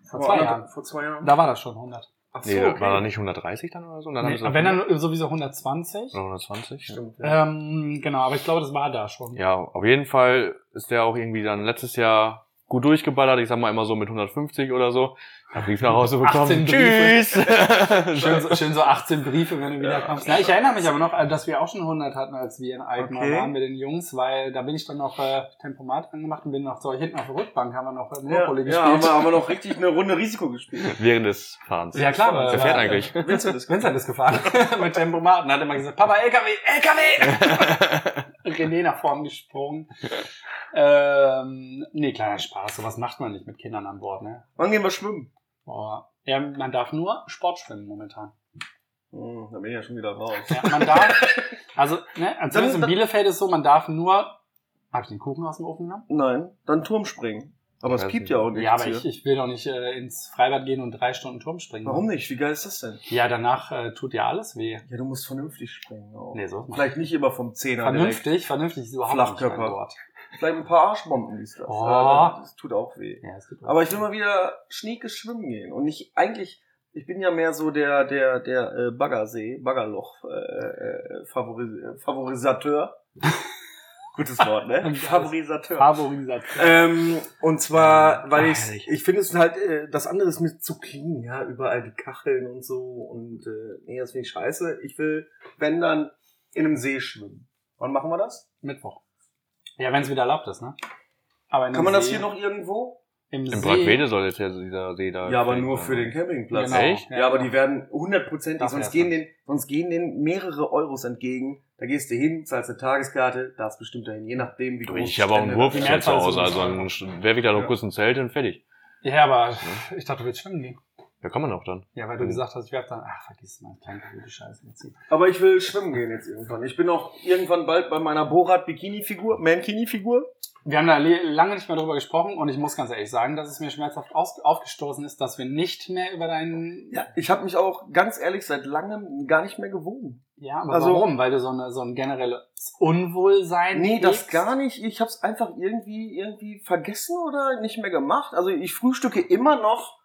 Vor Vor zwei Jahren. Vor zwei Jahren. Da war das schon 100. Ach Nee, war da nicht 130 dann oder so? Dann Nee, wenn dann sowieso 120. oder 120. Stimmt. Ja. Ähm, genau, aber ich glaube, das war da schon. Ja, auf jeden Fall ist der auch irgendwie dann letztes Jahr gut durchgeballert. Ich sag mal immer so mit 150 oder so. Hab Brief nach Hause 18 bekommen. Briefe. Tschüss. Schön, so- schön so 18 Briefe, wenn du wiederkommst. Na, ich erinnere mich aber noch, äh, dass wir auch schon 100 hatten, als wir in Alkmaar Okay. waren mit den Jungs, weil da bin ich dann noch äh, Tempomat angemacht und bin noch so hinten auf der Rückbank, haben wir noch äh, Ja, Monopoly ja haben, wir, gespielt. haben wir noch richtig eine Runde Risiko gespielt. Während des Fahrens. Ja, klar. Wer fährt eigentlich? Vincent ist Vincent ist gefahren mit Tempomaten, hat immer gesagt, Papa, LKW, LKW! René nach vorn gesprungen. Ähm, nee, kleiner Spaß, sowas macht man nicht mit Kindern an Bord, ne? Wann gehen wir schwimmen? Boah. Ja, man darf nur Sport schwimmen momentan. Hm, da bin ich ja schon wieder raus. Ja, man darf, also, ne, also Dann- in Bielefeld ist so, man darf nur, hab ich den Kuchen aus dem Ofen genommen? Nein, dann Turmspringen. Aber es piept ja auch nicht. Ja, aber ich, ich will doch nicht äh, ins Freibad gehen und drei Stunden Turm springen. Warum nicht? Wie geil ist das denn? Ja, danach äh, tut ja alles weh. Ja, du musst vernünftig springen auch. Nee, so. Vielleicht nicht immer vom Zehner direkt. Vernünftig, vernünftig ist überhaupt Flachkörper. nicht Wort. Vielleicht ein paar Arschbomben ist das. Oh. Aber Das tut auch weh. Ja, es tut Aber ich will mal wieder schnieke schwimmen gehen. Und nicht eigentlich, ich bin ja mehr so der, der, der äh, Baggersee, Baggerloch äh, äh, Favori äh, Favorisateur. Gutes Wort, ne? Favorisateur. Favorisation. Ähm, und zwar, weil ich, ich finde es halt, äh, das andere ist mir zu clean, ja, überall die Kacheln und so und äh, nee, das finde ich scheiße. Ich will, wenn dann, in einem See schwimmen. Wann machen wir das? Mittwoch. Ja, wenn es wieder erlaubt ist, ne? Aber in Kann man das See- hier noch irgendwo? Im Im See, Brackwede soll jetzt ja dieser See da. Ja, aber nur für den Campingplatz. Genau. Echt? Ja, aber die werden hundertprozentig, sonst gehen, den, sonst gehen denen mehrere Euros entgegen. Da gehst du hin, zahlst eine Tageskarte, darfst bestimmt dahin, je nachdem, wie groß Ich habe auch einen Wurf zu Hause, also dann werfe ich da noch Ja. kurz ein Zelt und fertig. Ja, aber ich dachte, du willst schwimmen gehen. Da kann man auch dann. Ja, weil du Mhm. gesagt hast, ich werf dann, ach, vergiss mal, kleine gute Scheiße. Jetzt. Aber ich will schwimmen gehen jetzt irgendwann. Ich bin auch irgendwann bald bei meiner Borat-Bikini-Figur, Mankini-Figur. Wir haben da lange nicht mehr drüber gesprochen und ich muss ganz ehrlich sagen, dass es mir schmerzhaft aus aufgestoßen ist, dass wir nicht mehr über deinen. Ja, ich habe mich auch ganz ehrlich seit langem gar nicht mehr gewogen. Ja, aber Also- warum? Weil du so, eine, so ein generelles Unwohlsein. Nee, das gar nicht. Ich habe es einfach irgendwie irgendwie vergessen oder nicht mehr gemacht. Also ich frühstücke immer noch.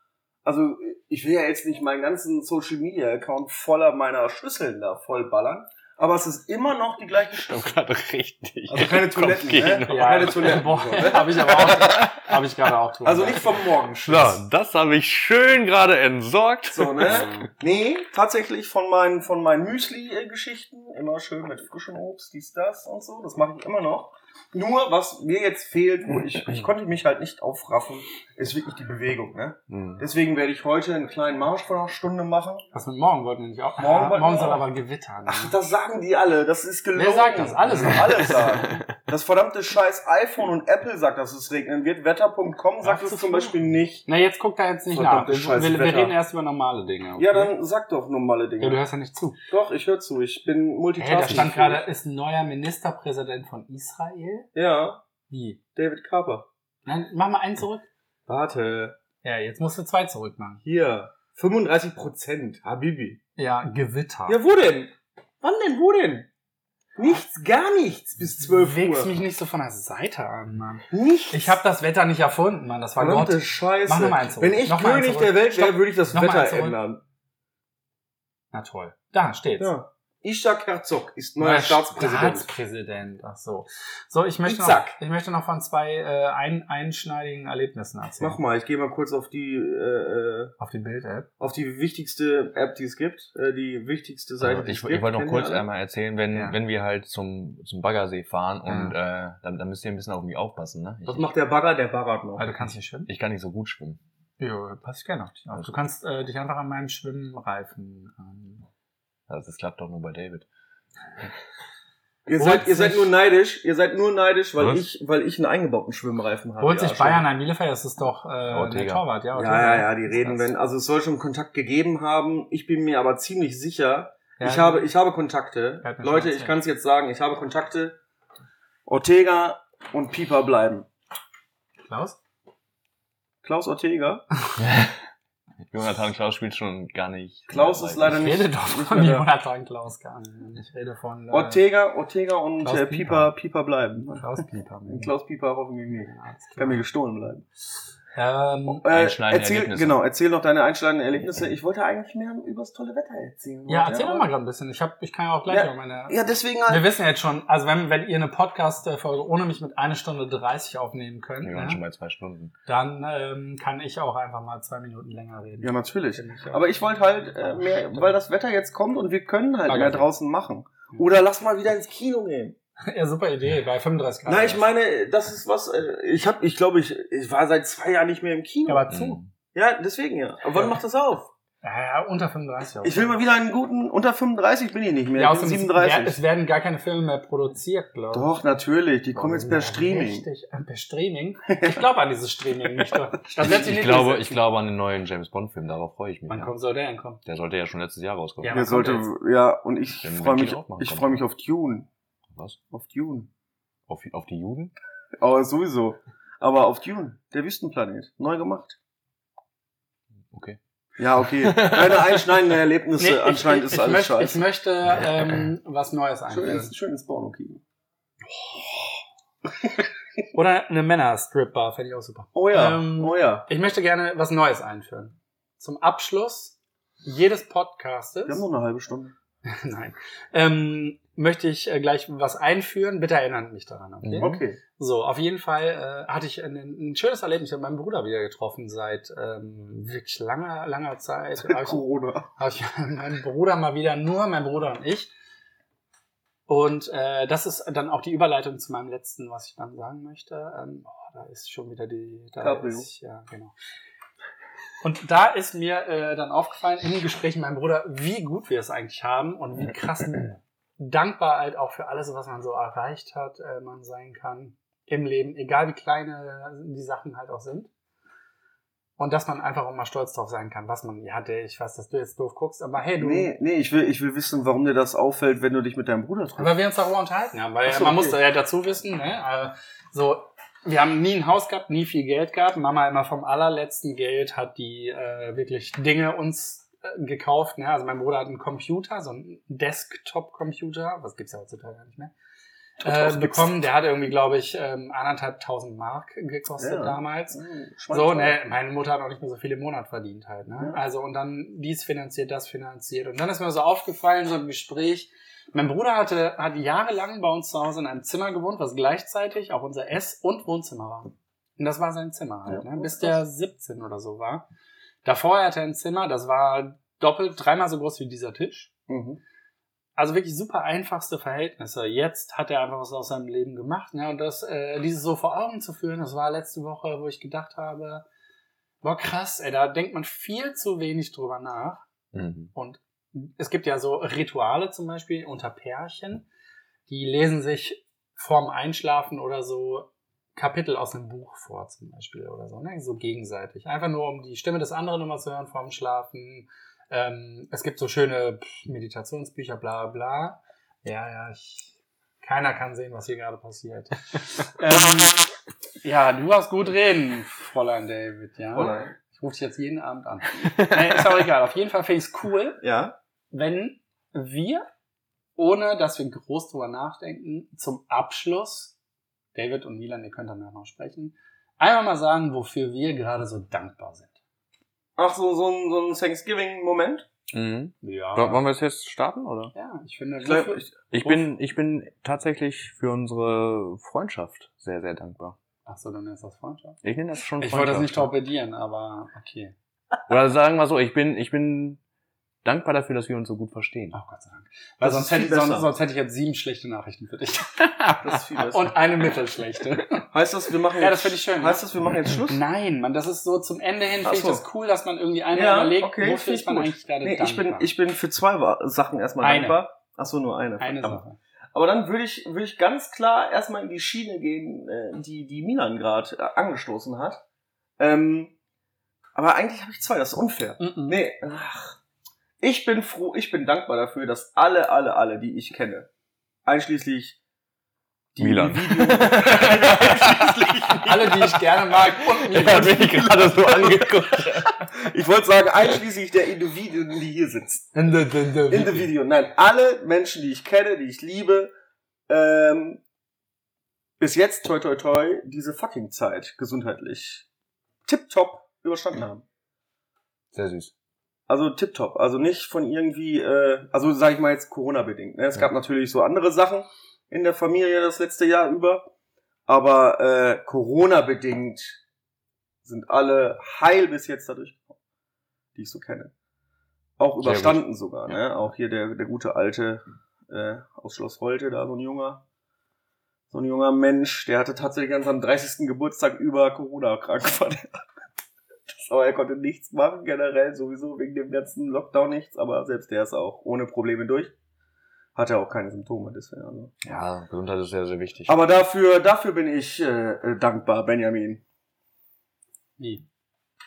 Also ich will ja jetzt nicht meinen ganzen Social Media Account voller meiner Schüsseln da vollballern, aber es ist immer noch die gleiche Ich hab Schüssel. gerade richtig. Also keine Toiletten, ne? Kopfkino. Ja, Keine Toiletten. Boah, so, ne? habe ich aber auch, habe ich gerade auch drüber. Also nicht vom Morgenschiss. So, das habe ich schön gerade entsorgt. So, ne? Nee, tatsächlich von meinen, von meinen Müsli-Geschichten. Immer schön mit frischem Obst, dies, das und so. Das mache ich immer noch. Nur, was mir jetzt fehlt, wo ich, ich konnte mich halt nicht aufraffen, ist wirklich die Bewegung, ne? Hm. Deswegen werde ich heute einen kleinen Marsch von einer Stunde machen. Was mit morgen wollten wir nicht auch? Morgen Ah, morgen soll aber gewittern. ne? Ach, das sagen die alle. Das ist gelogen. Wer sagt das? Alle sagen. Alle sagen. Das verdammte scheiß iPhone und Apple sagt, dass es regnen wird. Wetter.com sagt es das zum Beispiel nicht. Na, jetzt guck da jetzt nicht nach. Verdammtes Wir, wir, reden erst über normale Dinge. okay? Ja, dann sag doch normale Dinge. Ja, du hörst ja nicht zu. Doch, ich höre zu. Ich bin Hey, Multitasking. da stand gerade, ist ein neuer Ministerpräsident von Israel. Ja, Wie? David Carper. Nein, mach mal einen zurück. Warte. Ja, jetzt musst du zwei zurück machen. Hier. 35 Prozent. Habibi. Ja, Gewitter. Ja, wo denn? Wann denn? Wo denn? Nichts, gar nichts bis 12 Wächst Uhr. mich nicht so von der Seite an, Mann. Nichts. Ich habe das Wetter nicht erfunden, Mann. Das war Verdammte Gott. Scheiße. Mach mal eins zurück. Wenn ich Noch König der Welt wäre, würde ich das Noch Wetter ändern. Na toll. Da steht's. Ja. Ishak Herzog ist neuer Neuer Staatspräsident. Staatspräsident. Ach so. So, ich möchte, noch, ich möchte noch von zwei äh, ein, einschneidigen Erlebnissen erzählen. Mach mal, ich gehe mal kurz auf die äh, äh, Auf die Bild-App. auf die wichtigste App, die es gibt, äh, die wichtigste Seite. Also die ich, es ich gibt. wollte noch kurz einmal erzählen, wenn, Ja. wenn wir halt zum, zum Baggersee fahren und äh, dann, dann müsst ihr ein bisschen auf mich aufpassen. Ne? Ich, Was macht der Bagger? Der baggert noch. Weil du kannst nicht schwimmen. ich kann nicht so gut schwimmen. Ja, pass ich gerne auf dich auf. Du kannst äh, dich einfach an meinem Schwimmreifen ähm, Also das klappt doch nur bei David. Ihr seid, ihr seid nur neidisch, ihr seid nur neidisch, weil Was? ich, weil ich einen eingebauten Schwimmreifen habe. Holt ja, sich. Bayern ein Bielefeld, das ist doch äh, der Ortega. Torwart, ja. Ja, Ortega. ja, ja, die Ist reden, wenn, also es soll schon Kontakt gegeben haben. Ich bin mir aber ziemlich sicher, Ja, ich habe, ich habe Kontakte. Leute, ich kann es jetzt sagen, ich habe Kontakte. Ortega und Pieper bleiben. Klaus? Klaus Ortega. Jonathan Klaus spielt schon gar nicht. Klaus ist leider Ich nicht. rede doch nicht von. Jonathan Klaus gar nicht. Ich rede von äh, Ortega, Ortega und Klaus äh, Pieper. Pieper, Pieper bleiben. Klaus Pieper. Klaus Pieper hoffentlich nicht. Ja. Kann mir gestohlen bleiben. Ähm, Äh, Einschneidende erzähl, Erlebnisse. genau, erzähl noch deine einschneidenden Erlebnisse. Ich wollte eigentlich mehr über das tolle Wetter erzählen. ja, erzähl doch mal gerade ein bisschen. Ich, hab, ich kann ja auch gleich Ja. noch meine. Ja, deswegen Wir halt. wissen jetzt schon, also wenn, wenn ihr eine Podcast-Folge ohne mich mit einer Stunde 30 aufnehmen könnt, Wir waren ne, schon bei zwei Stunden. dann ähm, kann ich auch einfach mal zwei Minuten länger reden. Ja, natürlich. Aber ich wollte halt äh, mehr, weil das Wetter jetzt kommt und wir können halt mehr draußen machen. Oder lass mal wieder ins Kino gehen. ja, super Idee, bei 35 Grad. Na, ich meine, das ist was, äh, ich hab, ich glaube, ich, ich war seit zwei Jahren nicht mehr im Kino. Ja, aber zu. Mhm. Ja, deswegen ja. Aber wann Ja. macht das auf? Ja, ja, unter 35 auch. Ich will mal wieder einen guten, unter 35 bin ich nicht mehr, ja, ich bin außerdem, es, werden, 37. es werden gar keine Filme mehr produziert, glaube ich. Doch, natürlich, die kommen jetzt per Ja, Streaming. Richtig, äh, per Streaming. Ich glaube an dieses Streaming nicht. doch. Das wird sich Ich nicht glaube, ich glaube an den neuen James Bond Film, darauf freue ich mich. Wann Ja. kommt soll der denn kommen? Der sollte ja schon letztes Jahr rauskommen. Ja. Der sollte, ja, und ich freue mich, ich freue mich auf Dune. Was? Auf Dune. Auf, auf die Juden? Aber sowieso. Aber auf Dune, der Wüstenplanet. Neu gemacht. Okay. Ja, okay. Keine einschneidenden Erlebnisse. Nee, ich, Anscheinend ich, ist ich, alles möchte, ich scheiße. möchte ähm, was Neues Schön einführen. ins, schön ins Porno-Kino. Oder eine Männer-Strip-Bar, fände ich auch super. Oh ja, Ähm, oh ja. Ich möchte gerne was Neues einführen. Zum Abschluss jedes Podcastes. Wir haben noch eine halbe Stunde. Nein. Ähm, möchte ich äh, gleich was einführen. Bitte erinnert mich daran, okay? Mhm. Okay. So, auf jeden Fall äh, hatte ich ein, ein schönes Erlebnis. Ich habe meinen Bruder wieder getroffen seit ähm, wirklich langer, langer Zeit. Hab ich, Corona. hab ich meinen Bruder mal wieder, nur mein Bruder und ich. Und äh, das ist dann auch die Überleitung zu meinem letzten, was ich dann sagen möchte. Ähm, oh, da ist schon wieder die. Da Cabrio. ist, ja, genau. Und da ist mir äh, dann aufgefallen im Gespräch mit meinem Bruder, wie gut wir es eigentlich haben und wie krass dankbar halt auch für alles, was man so erreicht hat, äh, man sein kann im Leben, egal wie kleine die Sachen halt auch sind. Und dass man einfach auch mal stolz drauf sein kann, was man, der, ich weiß, dass du jetzt doof guckst, aber hey, du, Nee, nee, ich will, ich will wissen, warum dir das auffällt, wenn du dich mit deinem Bruder triffst. weil wir uns darüber unterhalten haben, weil so, man okay. muss ja dazu wissen, ne, äh, so, wir haben nie ein Haus gehabt, nie viel Geld gehabt. Mama immer vom allerletzten Geld hat die äh, wirklich Dinge uns äh, gekauft. Ne? Also mein Bruder hat einen Computer, so einen Desktop-Computer, was gibt's ja heutzutage gar nicht mehr, äh, bekommen. Der hat irgendwie, glaube ich, ähm, anderthalbtausend Mark gekostet Ja. damals. Hm, So, ne, meine Mutter hat auch nicht mehr so viel im Monat verdient halt, ne? Ja. Also, und dann dies finanziert, das finanziert. Und dann ist mir so aufgefallen, so im Gespräch, mein Bruder hatte, hat jahrelang bei uns zu Hause in einem Zimmer gewohnt, was gleichzeitig auch unser Ess- und Wohnzimmer war. Und das war sein Zimmer halt, Ja, ne? Bis krass. der 17 oder so war. Davor hatte er ein Zimmer, das war doppelt, dreimal so groß wie dieser Tisch. Mhm. Also wirklich super einfachste Verhältnisse. Jetzt hat er einfach was aus seinem Leben gemacht. Ne? Und das, äh, dieses so vor Augen zu führen, das war letzte Woche, wo ich gedacht habe, boah krass, ey, da denkt man viel zu wenig drüber nach. Mhm. Und es gibt ja so Rituale zum Beispiel unter Pärchen, die lesen sich vorm Einschlafen oder so Kapitel aus einem Buch vor zum Beispiel oder so, ne? so gegenseitig. Einfach nur, um die Stimme des anderen immer zu hören vorm Schlafen. Ähm, es gibt so schöne Meditationsbücher, bla bla. Ja, ja, ich, keiner kann sehen, was hier gerade passiert. ähm, ja, du hast gut reden, Fräulein David, ja. Fräulein. Ich rufe dich jetzt jeden Abend an. nee, ist auch egal. Auf jeden Fall finde ich es cool, Ja. wenn wir ohne dass wir groß drüber nachdenken, zum Abschluss, David und Milan, ihr könnt danach noch sprechen, einmal mal sagen, wofür wir gerade so dankbar sind. Ach so, so ein, so ein Thanksgiving-Moment? Mhm. Ja. Wollen wir es jetzt starten, oder? Ja, ich finde, Ich glaub, ich, Ich bin, ich bin tatsächlich für unsere Freundschaft sehr, sehr dankbar. Ach so, dann ist das Freundschaft. Ich nenne das schon Ich wollte das nicht Freundschaft. torpedieren, aber okay. Oder sagen wir so, ich bin, ich bin dankbar dafür, dass wir uns so gut verstehen. Oh Gott sei Dank. Weil sonst hätte, sonst, sonst hätte ich jetzt sieben schlechte Nachrichten für dich. das ist viel besser. Und eine mittelschlechte. heißt das, wir machen jetzt, Ja, das finde ich schön, Heißt das, wir machen jetzt Schluss? Nein, man, das ist so zum Ende hin, Ach finde ich das cool, dass man irgendwie einmal Ja, überlegt, okay, wofür ist ich man gut. eigentlich gerade Nee, ich bin, dankbar. ich bin für zwei Sachen erstmal Eine. dankbar. Ach so, nur eine. eine verdammt. Sache. Aber dann würde ich, würde ich ganz klar erstmal in die Schiene gehen, äh, die, die Milan gerade äh, angestoßen hat. Ähm, aber eigentlich habe ich zwei, das ist unfair. Mhm. Nee, ach. Ich bin froh, ich bin dankbar dafür, dass alle, alle, alle, die ich kenne, einschließlich die Milan. Video, einschließlich Alle, die ich gerne mag und mir Ja, bin ich gerade so angeguckt. ich wollte sagen, einschließlich der Individuen, die hier sitzen. Individuen, nein, alle Menschen, die ich kenne, die ich liebe, ähm, bis jetzt, toi toi toi, diese fucking Zeit gesundheitlich tipptopp überstanden haben. Sehr süß. Also tipptopp, also nicht von irgendwie, äh, also sage ich mal jetzt Corona-bedingt. Ne? Es Ja. gab natürlich so andere Sachen in der Familie das letzte Jahr über, aber äh, Corona-bedingt sind alle heil bis jetzt dadurch gekommen, die ich so kenne. Auch überstanden sogar. Ne? Auch hier der, der gute alte äh, aus Schloss Holte, da so ein junger, so ein junger Mensch, der hatte tatsächlich an seinem 30. Geburtstag über Corona krank war. Der. Aber er konnte nichts machen, generell sowieso wegen dem ganzen Lockdown nichts, aber selbst der ist auch ohne Probleme durch. Hat er auch keine Symptome, deswegen. Also. Ja, Gesundheit ist sehr, sehr wichtig. Aber dafür, dafür bin ich äh, äh, dankbar, Benjamin. Wie?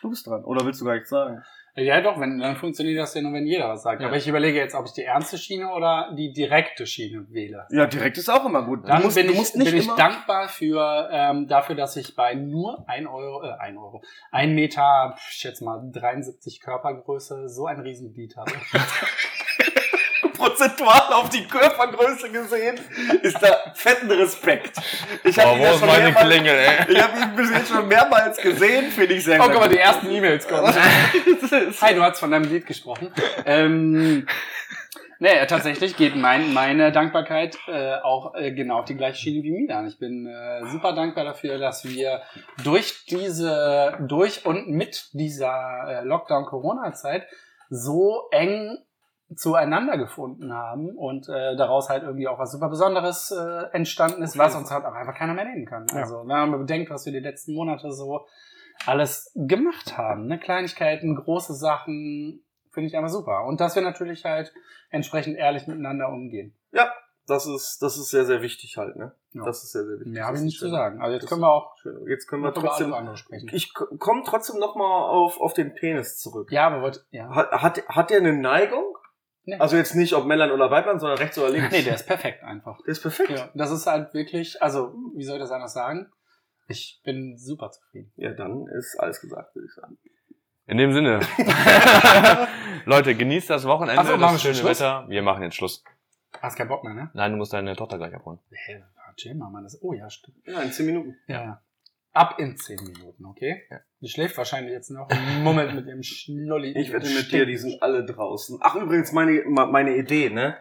Du bist dran. Oder willst du gar nichts sagen? Ja, doch, wenn, dann funktioniert das ja nur, wenn jeder was sagt. Ja. Aber ich überlege jetzt, ob ich die ernste Schiene oder die direkte Schiene wähle. Ja, direkt ist auch immer gut. Dann du musst, bin, ich, bin ich dankbar für ähm, dafür, dass ich bei nur 1 Euro, äh, 1 Euro, 1 Meter, ich schätze mal 73 Körpergröße, so ein Riesenglied habe. prozentual auf die Körpergröße gesehen, ist da fetten Respekt. Ich Boah, habe ihn, wo ja ist schon meine mehrmals- Klingel, ey? ich hab ihn bis jetzt schon mehrmals gesehen, finde ich sehr Oh, sehr guck mal, gut. die ersten E-Mails kommen. Hi, du hast von deinem Lied gesprochen. Ähm, nee, tatsächlich geht mein, meine Dankbarkeit äh, auch äh, genau auf die gleiche Schiene wie Milan. Ich bin äh, super dankbar dafür, dass wir durch diese, durch und mit dieser äh, Lockdown-Corona-Zeit so eng zueinander gefunden haben und äh, daraus halt irgendwie auch was super Besonderes äh, entstanden ist, was uns halt auch einfach keiner mehr nehmen kann. Ja. Also wenn man bedenkt, was wir die letzten Monate so alles gemacht haben, ne? Kleinigkeiten, große Sachen, finde ich einfach super. Und dass wir natürlich halt entsprechend ehrlich miteinander umgehen. Das ist, das ist sehr, sehr wichtig halt, ne? Ja. Das ist sehr, sehr wichtig. Mehr habe ich nicht zu schön. sagen. Also jetzt Das können wir auch Schön. Jetzt können wir trotzdem, sprechen. ich komme trotzdem noch mal auf, auf den Penis zurück. Ja, aber wollt, ja. Hat, hat, hat der eine Neigung? Nee. Also jetzt nicht ob Männlein oder Weiblein, sondern rechts oder links? Nee, der ist perfekt einfach. der ist perfekt. Ja, das ist halt wirklich, also, wie soll ich das anders sagen? Ich bin super zufrieden. Ja, dann ist alles gesagt, würde ich sagen. In dem Sinne. Leute, genießt das Wochenende, Ach so, machen wir das schöne Schluss? Wetter. Wir machen jetzt Schluss. Hast keinen Bock mehr, ne? Nein, du musst deine Tochter gleich abholen. Hä, chill mal, Mann. Das, oh ja, stimmt. Ja, in zehn Minuten. Ja. Ab in 10 Minuten, okay? Ja. Die schläft wahrscheinlich jetzt noch einen Moment mit ihrem Schnulli. Ich wette mit dir, die sind alle draußen. Ach, übrigens, meine, meine Idee, ne?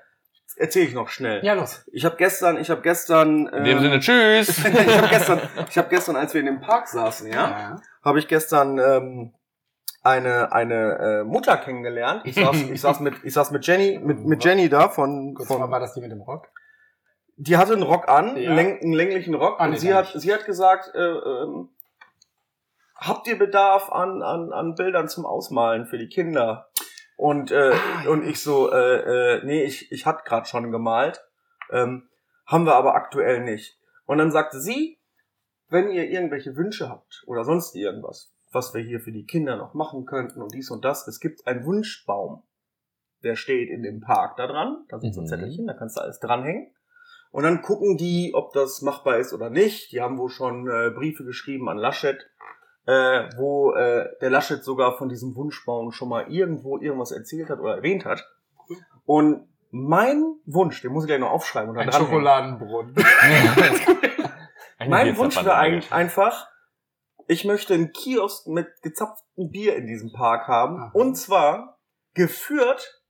Erzähl ich noch schnell. Ja, los. Ich habe gestern, ich habe gestern, In dem ähm, Sinne, tschüss! ich habe gestern, ich habe gestern, als wir in dem Park saßen, ja, ja. habe ich gestern ähm, eine eine äh, Mutter kennengelernt. Ich saß, ich saß mit, ich saß mit Jenny, mit mit Jenny da von, Kurz von war das die mit dem Rock? Die hatte einen Rock an, Ja. einen, läng, einen länglichen Rock, Ah, und nee, sie hat, sie hat gesagt, äh, ähm, habt ihr Bedarf an, an, an Bildern zum Ausmalen für die Kinder? Und, äh, Ah, und ich so, äh, äh, nee, ich, ich hatte gerade schon gemalt, ähm, haben wir aber aktuell nicht. Und dann sagte sie, wenn ihr irgendwelche Wünsche habt oder sonst irgendwas, was wir hier für die Kinder noch machen könnten und dies und das, es gibt einen Wunschbaum, der steht in dem Park da dran, da sind so Mhm. Zettelchen, da kannst du alles dranhängen. Und dann gucken die, ob das machbar ist oder nicht. Die haben wohl schon äh, Briefe geschrieben an Laschet, äh, wo äh, der Laschet sogar von diesem Wunschbaum schon mal irgendwo irgendwas erzählt hat oder erwähnt hat. Und mein Wunsch, den muss ich gleich noch aufschreiben und dann Ein. Schokoladenbrunnen. Mein Wunsch wäre eigentlich einfach, ich möchte einen Kiosk mit gezapftem Bier in diesem Park haben. Aha. Und zwar geführt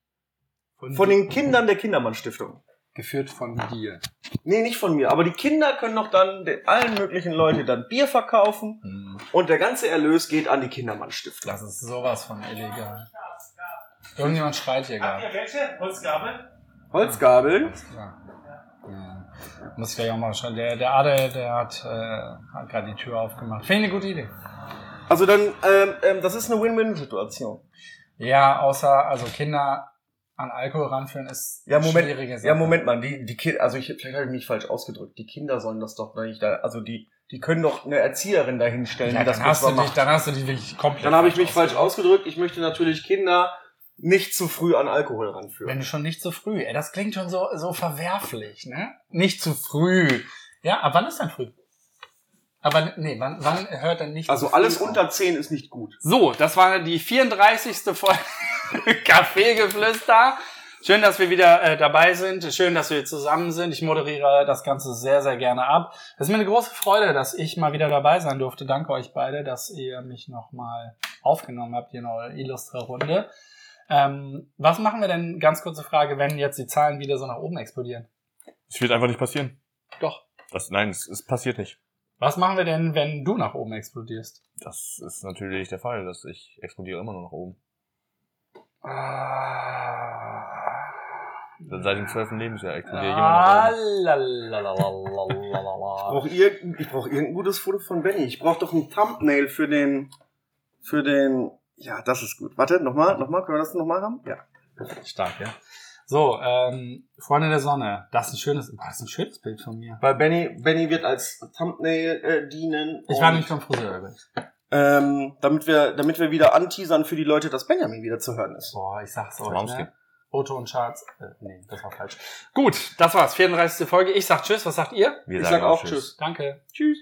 von den Kindern der Kindermann Stiftung. Geführt von dir. Nee, nicht von mir. Aber die Kinder können doch dann allen möglichen Leuten dann Bier verkaufen und der ganze Erlös geht an die Kindermann Stiftung. Das ist sowas von illegal. Irgendjemand schreit hier gerade. welche? Holzgabel? Holzgabeln. Ja. Ja. Muss ich gleich auch mal schauen. Der, der Ade, der hat, äh, hat gerade die Tür aufgemacht. Finde ich eine gute Idee. Also dann, ähm, ähm, das ist eine Win-Win-Situation. Ja, außer, also Kinder an Alkohol ranführen ist Ja, Moment. schwierige Sache. Ja, Moment mal, die, die Kinder, also ich, vielleicht habe ich mich falsch ausgedrückt. Die Kinder sollen das doch nicht da, also die, die können doch eine Erzieherin dahinstellen, Ja, die das dann, hast du dich, dann hast du dich wirklich komplett Dann habe ich mich falsch ausgedrückt. Ich möchte natürlich Kinder nicht zu früh an Alkohol ranführen. Wenn du schon nicht zu früh, ey, das klingt schon so, so verwerflich, ne? Nicht zu früh. Ja, aber wann ist denn früh? Aber nee, wann, wann hört denn nicht Also zu früh alles unter 10 ist nicht gut. So, das war die 34. Folge Kaffeegeflüster. Schön, dass wir wieder äh, dabei sind. Schön, dass wir zusammen sind. Ich moderiere das Ganze sehr, sehr gerne ab. Es ist mir eine große Freude, dass ich mal wieder dabei sein durfte. Danke euch beide, dass ihr mich nochmal aufgenommen habt hier in eurer illustre Runde. Ähm, was machen wir denn, ganz kurze Frage, wenn jetzt die Zahlen wieder so nach oben explodieren? Es wird einfach nicht passieren. Doch. Das, nein, es, es passiert nicht. Was machen wir denn, wenn du nach oben explodierst? Das ist natürlich der Fall, dass ich explodiere immer nur nach oben. Ah. Seit dem 12. Lebensjahr nach Ah. Ich brauche irgend, ich brauch irgendein gutes Foto von Benny. Ich brauche doch ein Thumbnail für den, für den, ja, das ist gut. Warte, nochmal, nochmal, können wir das nochmal haben? Ja. Stark, ja. So, ähm, Freunde der Sonne, das ist ein schönes, das ist ein schönes Bild von mir. Weil Benny, Benny wird als Thumbnail äh, dienen. Ich war nicht beim Friseur übrigens. Ähm, damit wir, damit wir wieder anteasern für die Leute, dass Benjamin wieder zu hören ist. Boah, ich sag's euch, ne? Otto und Charles, äh, nee, das war falsch. Gut, das war's, 34. Folge. Ich sag Tschüss, was sagt ihr? Wir ich sagen sag auch tschüss. Danke. Tschüss.